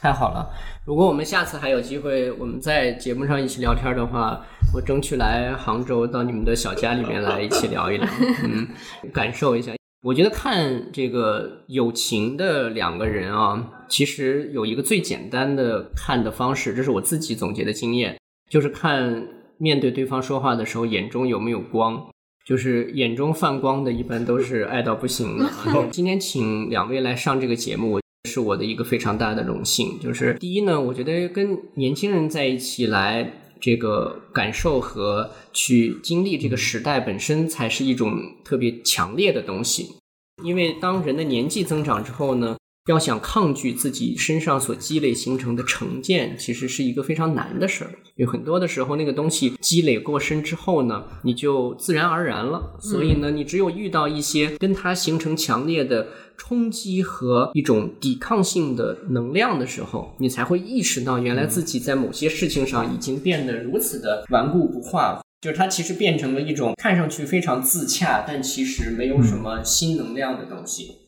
太好了！如果我们下次还有机会，我们在节目上一起聊天的话，我争取来杭州到你们的小家里面来一起聊一聊，嗯，感受一下。我觉得看这个友情的两个人啊，其实有一个最简单的看的方式，这是我自己总结的经验，就是看面对对方说话的时候眼中有没有光。就是眼中泛光的，一般都是爱到不行的。啊 今天请两位来上这个节目，是我的一个非常大的荣幸。就是第一呢，我觉得跟年轻人在一起来这个感受和去经历这个时代本身，才是一种特别强烈的东西。因为当人的年纪增长之后呢，要想抗拒自己身上所积累形成的成见，其实是一个非常难的事儿。有很多的时候，那个东西积累过深之后呢，你就自然而然了。所以呢，你只有遇到一些跟它形成强烈的冲击和一种抵抗性的能量的时候，你才会意识到，原来自己在某些事情上已经变得如此的顽固不化。就是它其实变成了一种看上去非常自洽，但其实没有什么新能量的东西。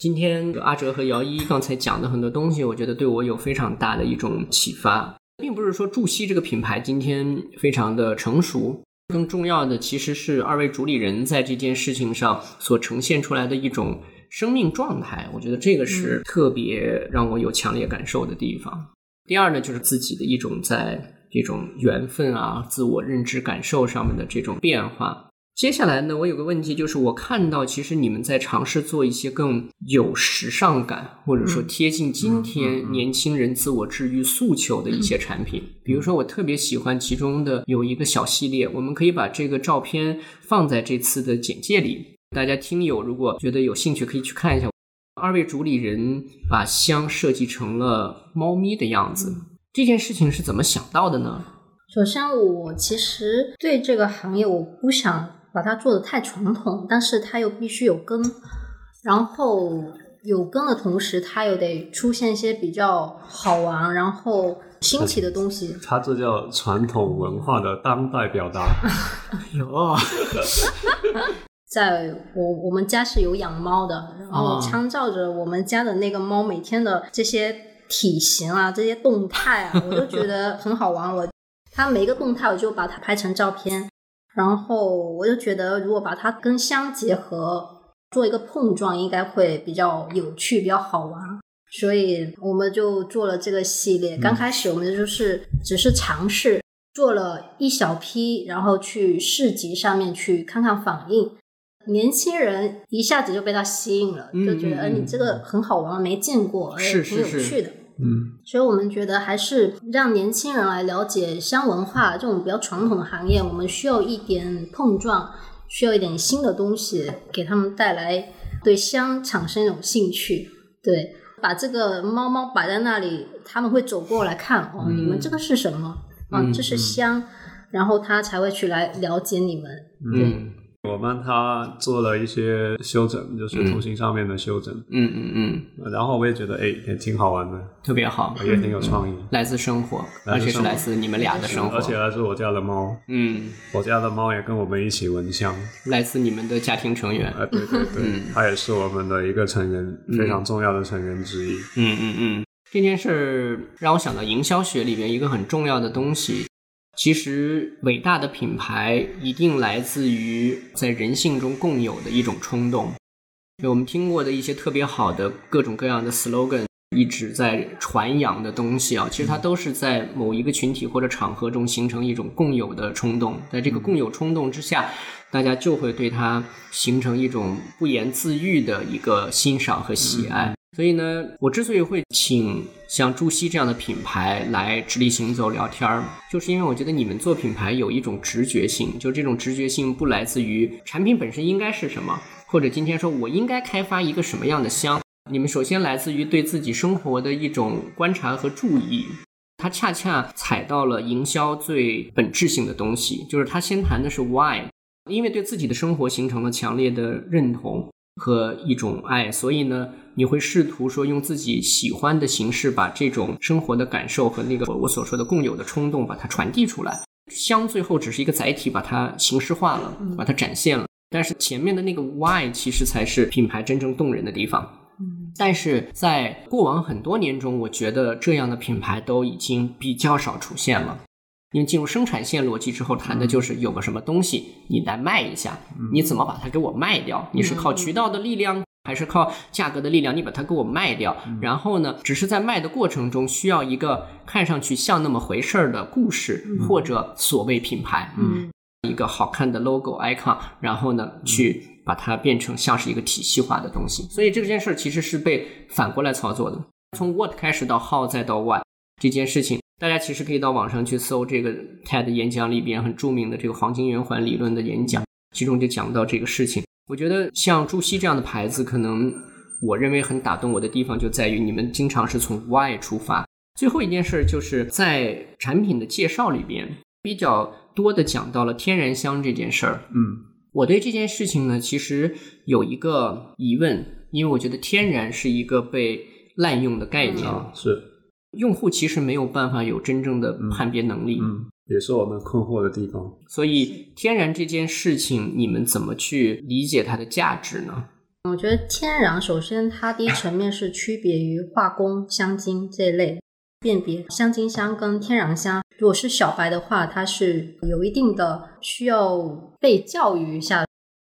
今天阿哲和姚一刚才讲的很多东西，我觉得对我有非常大的一种启发，并不是说祝溪这个品牌今天非常的成熟，更重要的其实是二位主理人在这件事情上所呈现出来的一种生命状态，我觉得这个是特别让我有强烈感受的地方。第二呢，就是自己的一种在这种缘分啊、自我认知感受上面的这种变化。接下来呢，我有个问题，就是我看到其实你们在尝试做一些更有时尚感，或者说贴近今天年轻人自我治愈诉求的一些产品。比如说，我特别喜欢其中的有一个小系列，我们可以把这个照片放在这次的简介里，大家听友如果觉得有兴趣，可以去看一下。二位主理人把香设计成了猫咪的样子，这件事情是怎么想到的呢？首先，我其实对这个行业我不想把它做的太传统，但是它又必须有根，然后有根的同时，它又得出现一些比较好玩，然后新奇的东西。它这叫传统文化的当代表达。有，在我我们家是有养猫的，然后哦参照着我们家的那个猫每天的这些体型啊、这些动态啊，我都觉得很好玩。我它每一个动态，我就把它拍成照片，然后我就觉得如果把它跟香结合，做一个碰撞，应该会比较有趣、比较好玩。所以我们就做了这个系列。刚开始我们就是只是尝试做了一小批，然后去市集上面去看看反应。年轻人一下子就被它吸引了，嗯就觉得，嗯哎，你这个很好玩，没见过，哎，是挺有趣的。嗯，所以我们觉得还是让年轻人来了解香文化这种比较传统的行业，我们需要一点碰撞，需要一点新的东西，给他们带来对香产生一种兴趣。对，把这个猫猫摆在那里，他们会走过来看，哦，嗯你们这个是什么？啊，嗯这是香，然后他才会去来了解你们。嗯我帮他做了一些修整，就是图形上面的修整，嗯嗯嗯，然后我也觉得哎也挺好玩的，特别好，也挺有创意，来自生活，而且是来自你们俩的生活，而且还是我家的猫，嗯，我家的猫也跟我们一起闻香，来自你们的家庭成员，啊，对对对，嗯。它也是我们的一个成员，非常重要的成员之一。嗯嗯嗯，这件事儿让我想到营销学里边一个很重要的东西。其实，伟大的品牌一定来自于在人性中共有的一种冲动。就我们听过的一些特别好的各种各样的 slogan，一直在传扬的东西啊，其实它都是在某一个群体或者场合中形成一种共有的冲动，在这个共有冲动之下，大家就会对它形成一种不言自喻的一个欣赏和喜爱。所以呢，我之所以会请像朱熹这样的品牌来直立行走聊天儿，就是因为我觉得你们做品牌有一种直觉性，就这种直觉性不来自于产品本身应该是什么，或者今天说我应该开发一个什么样的香，你们首先来自于对自己生活的一种观察和注意，它恰恰踩到了营销最本质性的东西，就是它先谈的是 why，因为对自己的生活形成了强烈的认同。和一种爱，所以呢，你会试图说用自己喜欢的形式，把这种生活的感受和那个我所说的共有的冲动，把它传递出来。香最后只是一个载体，把它形式化了，把它展现了。但是前面的那个 why 其实才是品牌真正动人的地方。但是在过往很多年中，我觉得这样的品牌都已经比较少出现了。因为进入生产线逻辑之后，谈的就是有个什么东西，你来卖一下，你怎么把它给我卖掉？你是靠渠道的力量，还是靠价格的力量？你把它给我卖掉，然后呢，只是在卖的过程中需要一个看上去像那么回事儿的故事，或者所谓品牌，嗯，一个好看的 logo icon，然后呢，去把它变成像是一个体系化的东西。所以这件事儿其实是被反过来操作的，从 what 开始到 how 再到 why 这件事情。大家其实可以到网上去搜这个 TED 演讲里边很著名的这个黄金圆环理论的演讲，其中就讲到这个事情。我觉得像朱熹这样的牌子，可能我认为很打动我的地方就在于你们经常是从 Why 出发。最后一件事就是在产品的介绍里边比较多的讲到了天然香这件事儿。嗯，我对这件事情呢，其实有一个疑问，因为我觉得天然是一个被滥用的概念。是。用户其实没有办法有真正的判别能力，嗯，也是我们困惑的地方。所以，天然这件事情，你们怎么去理解它的价值呢？我觉得天然，首先它第一层面是区别于化工香精这一类，辨别香精香跟天然香。如果是小白的话，它是有一定的需要被教育一下，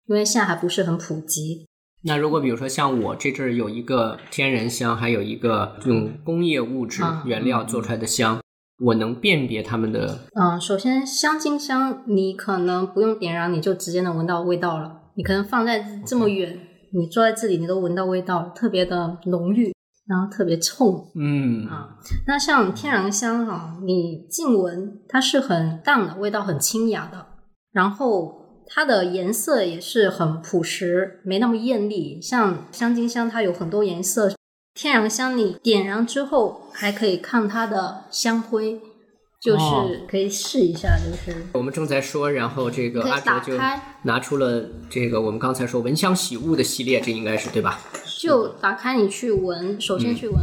因为现在还不是很普及。那如果比如说像我这阵儿有一个天然香，还有一个用工业物质原料做出来的香，我能辨别它们的。嗯，首先香精香，你可能不用点燃，你就直接能闻到味道了。你可能放在这么远，你坐在这里，你都闻到味道，特别的浓郁，然后特别冲。嗯啊，那像天然香哈，你近闻它是很淡的味道，很清雅的，然后。它的颜色也是很朴实，没那么艳丽。像香精香，它有很多颜色。天然香，你点燃之后还可以看它的香灰，就是可以试一下。就是我们正在说，然后这个阿哲就拿出了这个我们刚才说闻香喜物的系列，这应该是对吧？就打开你去闻，首先去闻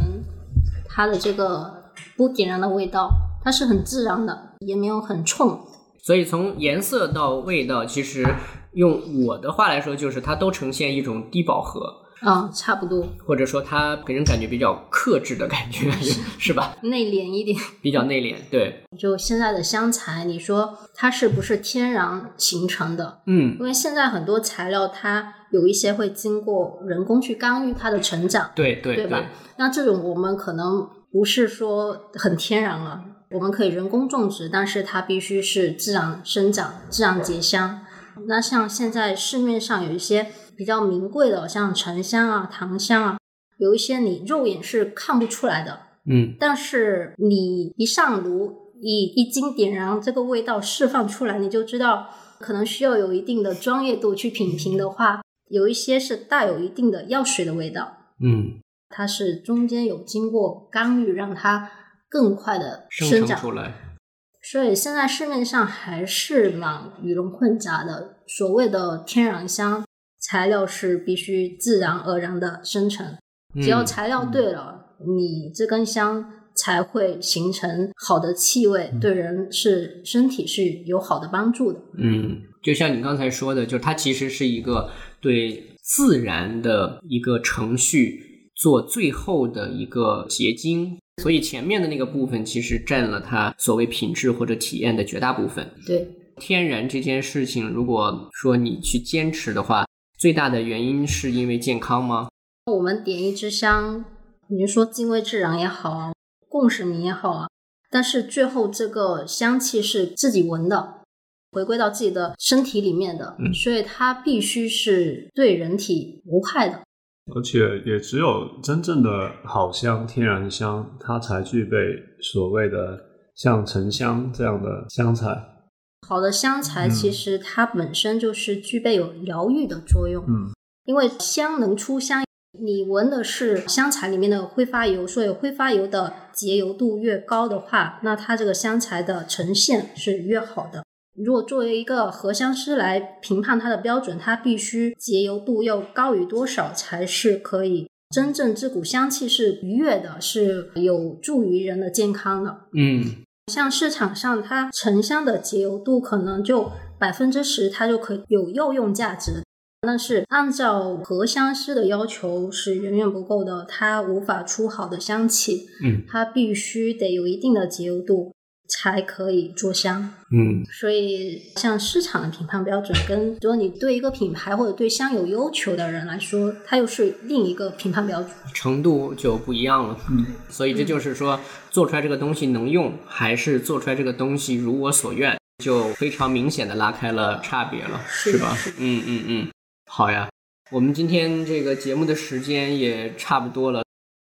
它的这个不点燃的味道，它是很自然的，也没有很冲。所以从颜色到味道，其实用我的话来说，就是它都呈现一种低饱和，啊，差不多，或者说它给人感觉比较克制的感觉，是吧？内敛一点，比较内敛，对。就现在的香材，你说它是不是天然形成的？嗯，因为现在很多材料它有一些会经过人工去干预它的成长，对对对吧？那这种我们可能不是说很天然了。我们可以人工种植，但是它必须是自然生长、自然结香。那像现在市面上有一些比较名贵的，像沉香啊、檀香啊，有一些你肉眼是看不出来的，嗯，但是你一上炉，一一经点燃，这个味道释放出来，你就知道，可能需要有一定的专业度去品评的话，有一些是带有一定的药水的味道，嗯，它是中间有经过干预，让它。更快的生长出来，所以现在市面上还是蛮鱼龙混杂的。所谓的天然香材料是必须自然而然的生成，只要材料对了，你这根香才会形成好的气味，对人是身体是有好的帮助的。嗯，就像你刚才说的，就它其实是一个对自然的一个程序做最后的一个结晶。所以前面的那个部分其实占了它所谓品质或者体验的绝大部分。对，天然这件事情，如果说你去坚持的话，最大的原因是因为健康吗？我们点一支香，你说敬畏自然也好啊，共识名也好啊，但是最后这个香气是自己闻的，回归到自己的身体里面的，嗯所以它必须是对人体无害的。而且也只有真正的好香、天然香，它才具备所谓的像沉香这样的香材。好的香材嗯其实它本身就是具备有疗愈的作用，嗯，因为香能出香，你闻的是香材里面的挥发油，所以挥发油的节油度越高的话，那它这个香材的呈现是越好的。如果作为一个合香师来评判它的标准，它必须节油度要高于多少才是可以真正这股香气是愉悦的，是有助于人的健康的。嗯像市场上它沉香的节油度可能就百分之十，它就可以有药用价值。但是按照合香师的要求是远远不够的，它无法出好的香气，嗯它必须得有一定的节油度才可以做香。嗯所以，像市场的评判标准，跟如果你对一个品牌或者对香有要求的人来说，它又是另一个评判标准。程度就不一样了。嗯，所以这就是说，做出来这个东西能用，还是做出来这个东西如我所愿，就非常明显的拉开了差别了，是吧？嗯嗯嗯，好呀。我们今天这个节目的时间也差不多了。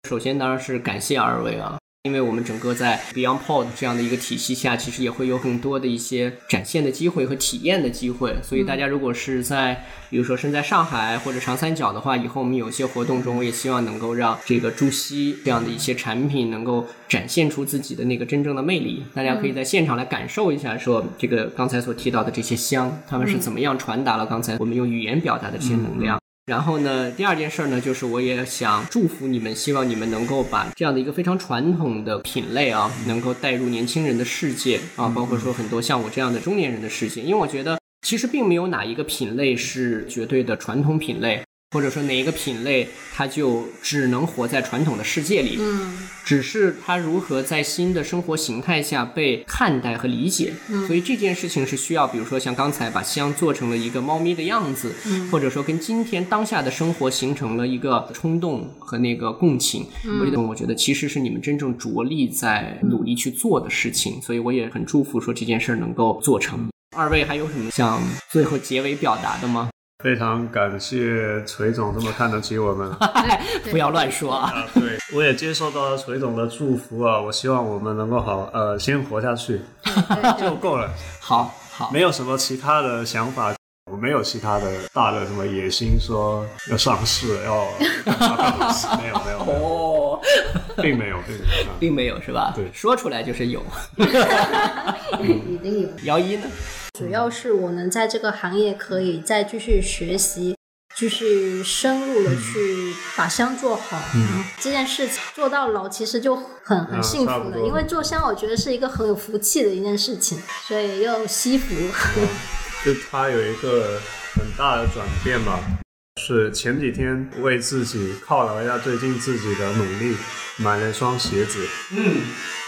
首先当然是感谢二位啊，因为我们整个在 Beyond Pod 这样的一个体系下，其实也会有很多的一些展现的机会和体验的机会。所以大家如果是在，比如说身在上海或者长三角的话，以后我们有些活动中，我也希望能够让这个朱熹这样的一些产品能够展现出自己的那个真正的魅力。大家可以在现场来感受一下，说这个刚才所提到的这些香，他们是怎么样传达了刚才我们用语言表达的这些能量。然后呢，第二件事呢，就是我也想祝福你们，希望你们能够把这样的一个非常传统的品类啊，能够带入年轻人的世界啊，包括说很多像我这样的中年人的世界，因为我觉得其实并没有哪一个品类是绝对的传统品类，或者说哪一个品类它就只能活在传统的世界里，嗯只是它如何在新的生活形态下被看待和理解。所以这件事情是需要，比如说像刚才把香做成了一个猫咪的样子，嗯或者说跟今天当下的生活形成了一个冲动和那个共情。我觉得，我觉得其实是你们真正着力在努力去做的事情。所以我也很祝福说这件事儿能够做成。二位还有什么想最后结尾表达的吗？非常感谢锤总这么看得起我们。不要乱说啊！啊，对，我也接受到了锤总的祝福啊，我希望我们能够好呃先活下去 就够了，好好，没有什么其他的想法，我没有其他的大的什么野心，说要上市要 没有没有没有，哦，并没有并没有。啊并没有是吧？对说出来就是有。已经有。姚一呢？主要是我能在这个行业可以再继续学习，继续深入的去把香做好。嗯，这件事情做到老，其实就很很啊幸福的。因为做香，我觉得是一个很有福气的一件事情，所以又惜福。就他有一个很大的转变吧，是前几天为自己犒劳一下最近自己的努力，买了一双鞋子。嗯，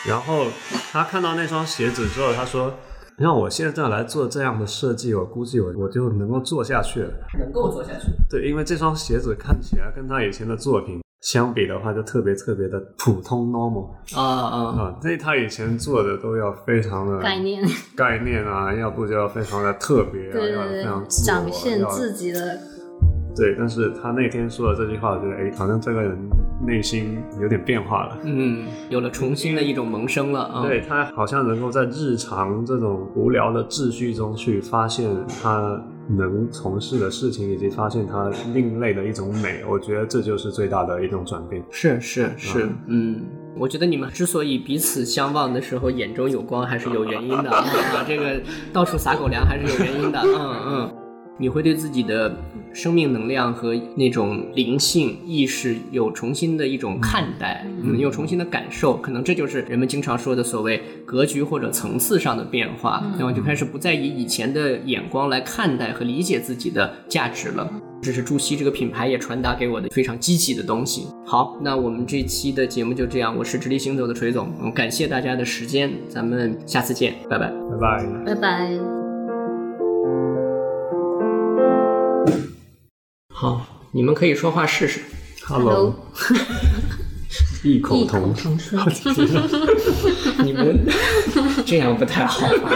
然后他看到那双鞋子之后，他说：“让我现在来做这样的设计，我估计我我就能够做下去了。能够做下去。对，因为这双鞋子看起来跟他以前的作品相比的话，就特别特别的普通 normal 啊啊，啊。那他以前做的都要非常的概念，概念啊，要不就要非常的特别啊，要非对对对常，展现自己的对，但是他那天说的这句话，我觉得哎，好像这个人内心有点变化了。嗯，有了重新的一种萌生了啊。对他好像能够在日常这种无聊的秩序中去发现他能从事的事情，以及发现他另类的一种美。我觉得这就是最大的一种转变。是是是，嗯，我觉得你们之所以彼此相望的时候眼中有光，还是有原因的啊。这个到处撒狗粮还是有原因的，嗯嗯。你会对自己的生命能量和那种灵性意识有重新的一种看待，嗯，有重新的感受，可能这就是人们经常说的所谓格局或者层次上的变化，然后就开始不再以以前的眼光来看待和理解自己的价值了。这是朱熹这个品牌也传达给我的非常积极的东西。好，那我们这期的节目就这样，我是直立行走的锤总，嗯，感谢大家的时间，咱们下次见，拜拜。拜拜。拜拜。好，你们可以说话试试。Hello，异口同同声。你们这样不太好吧？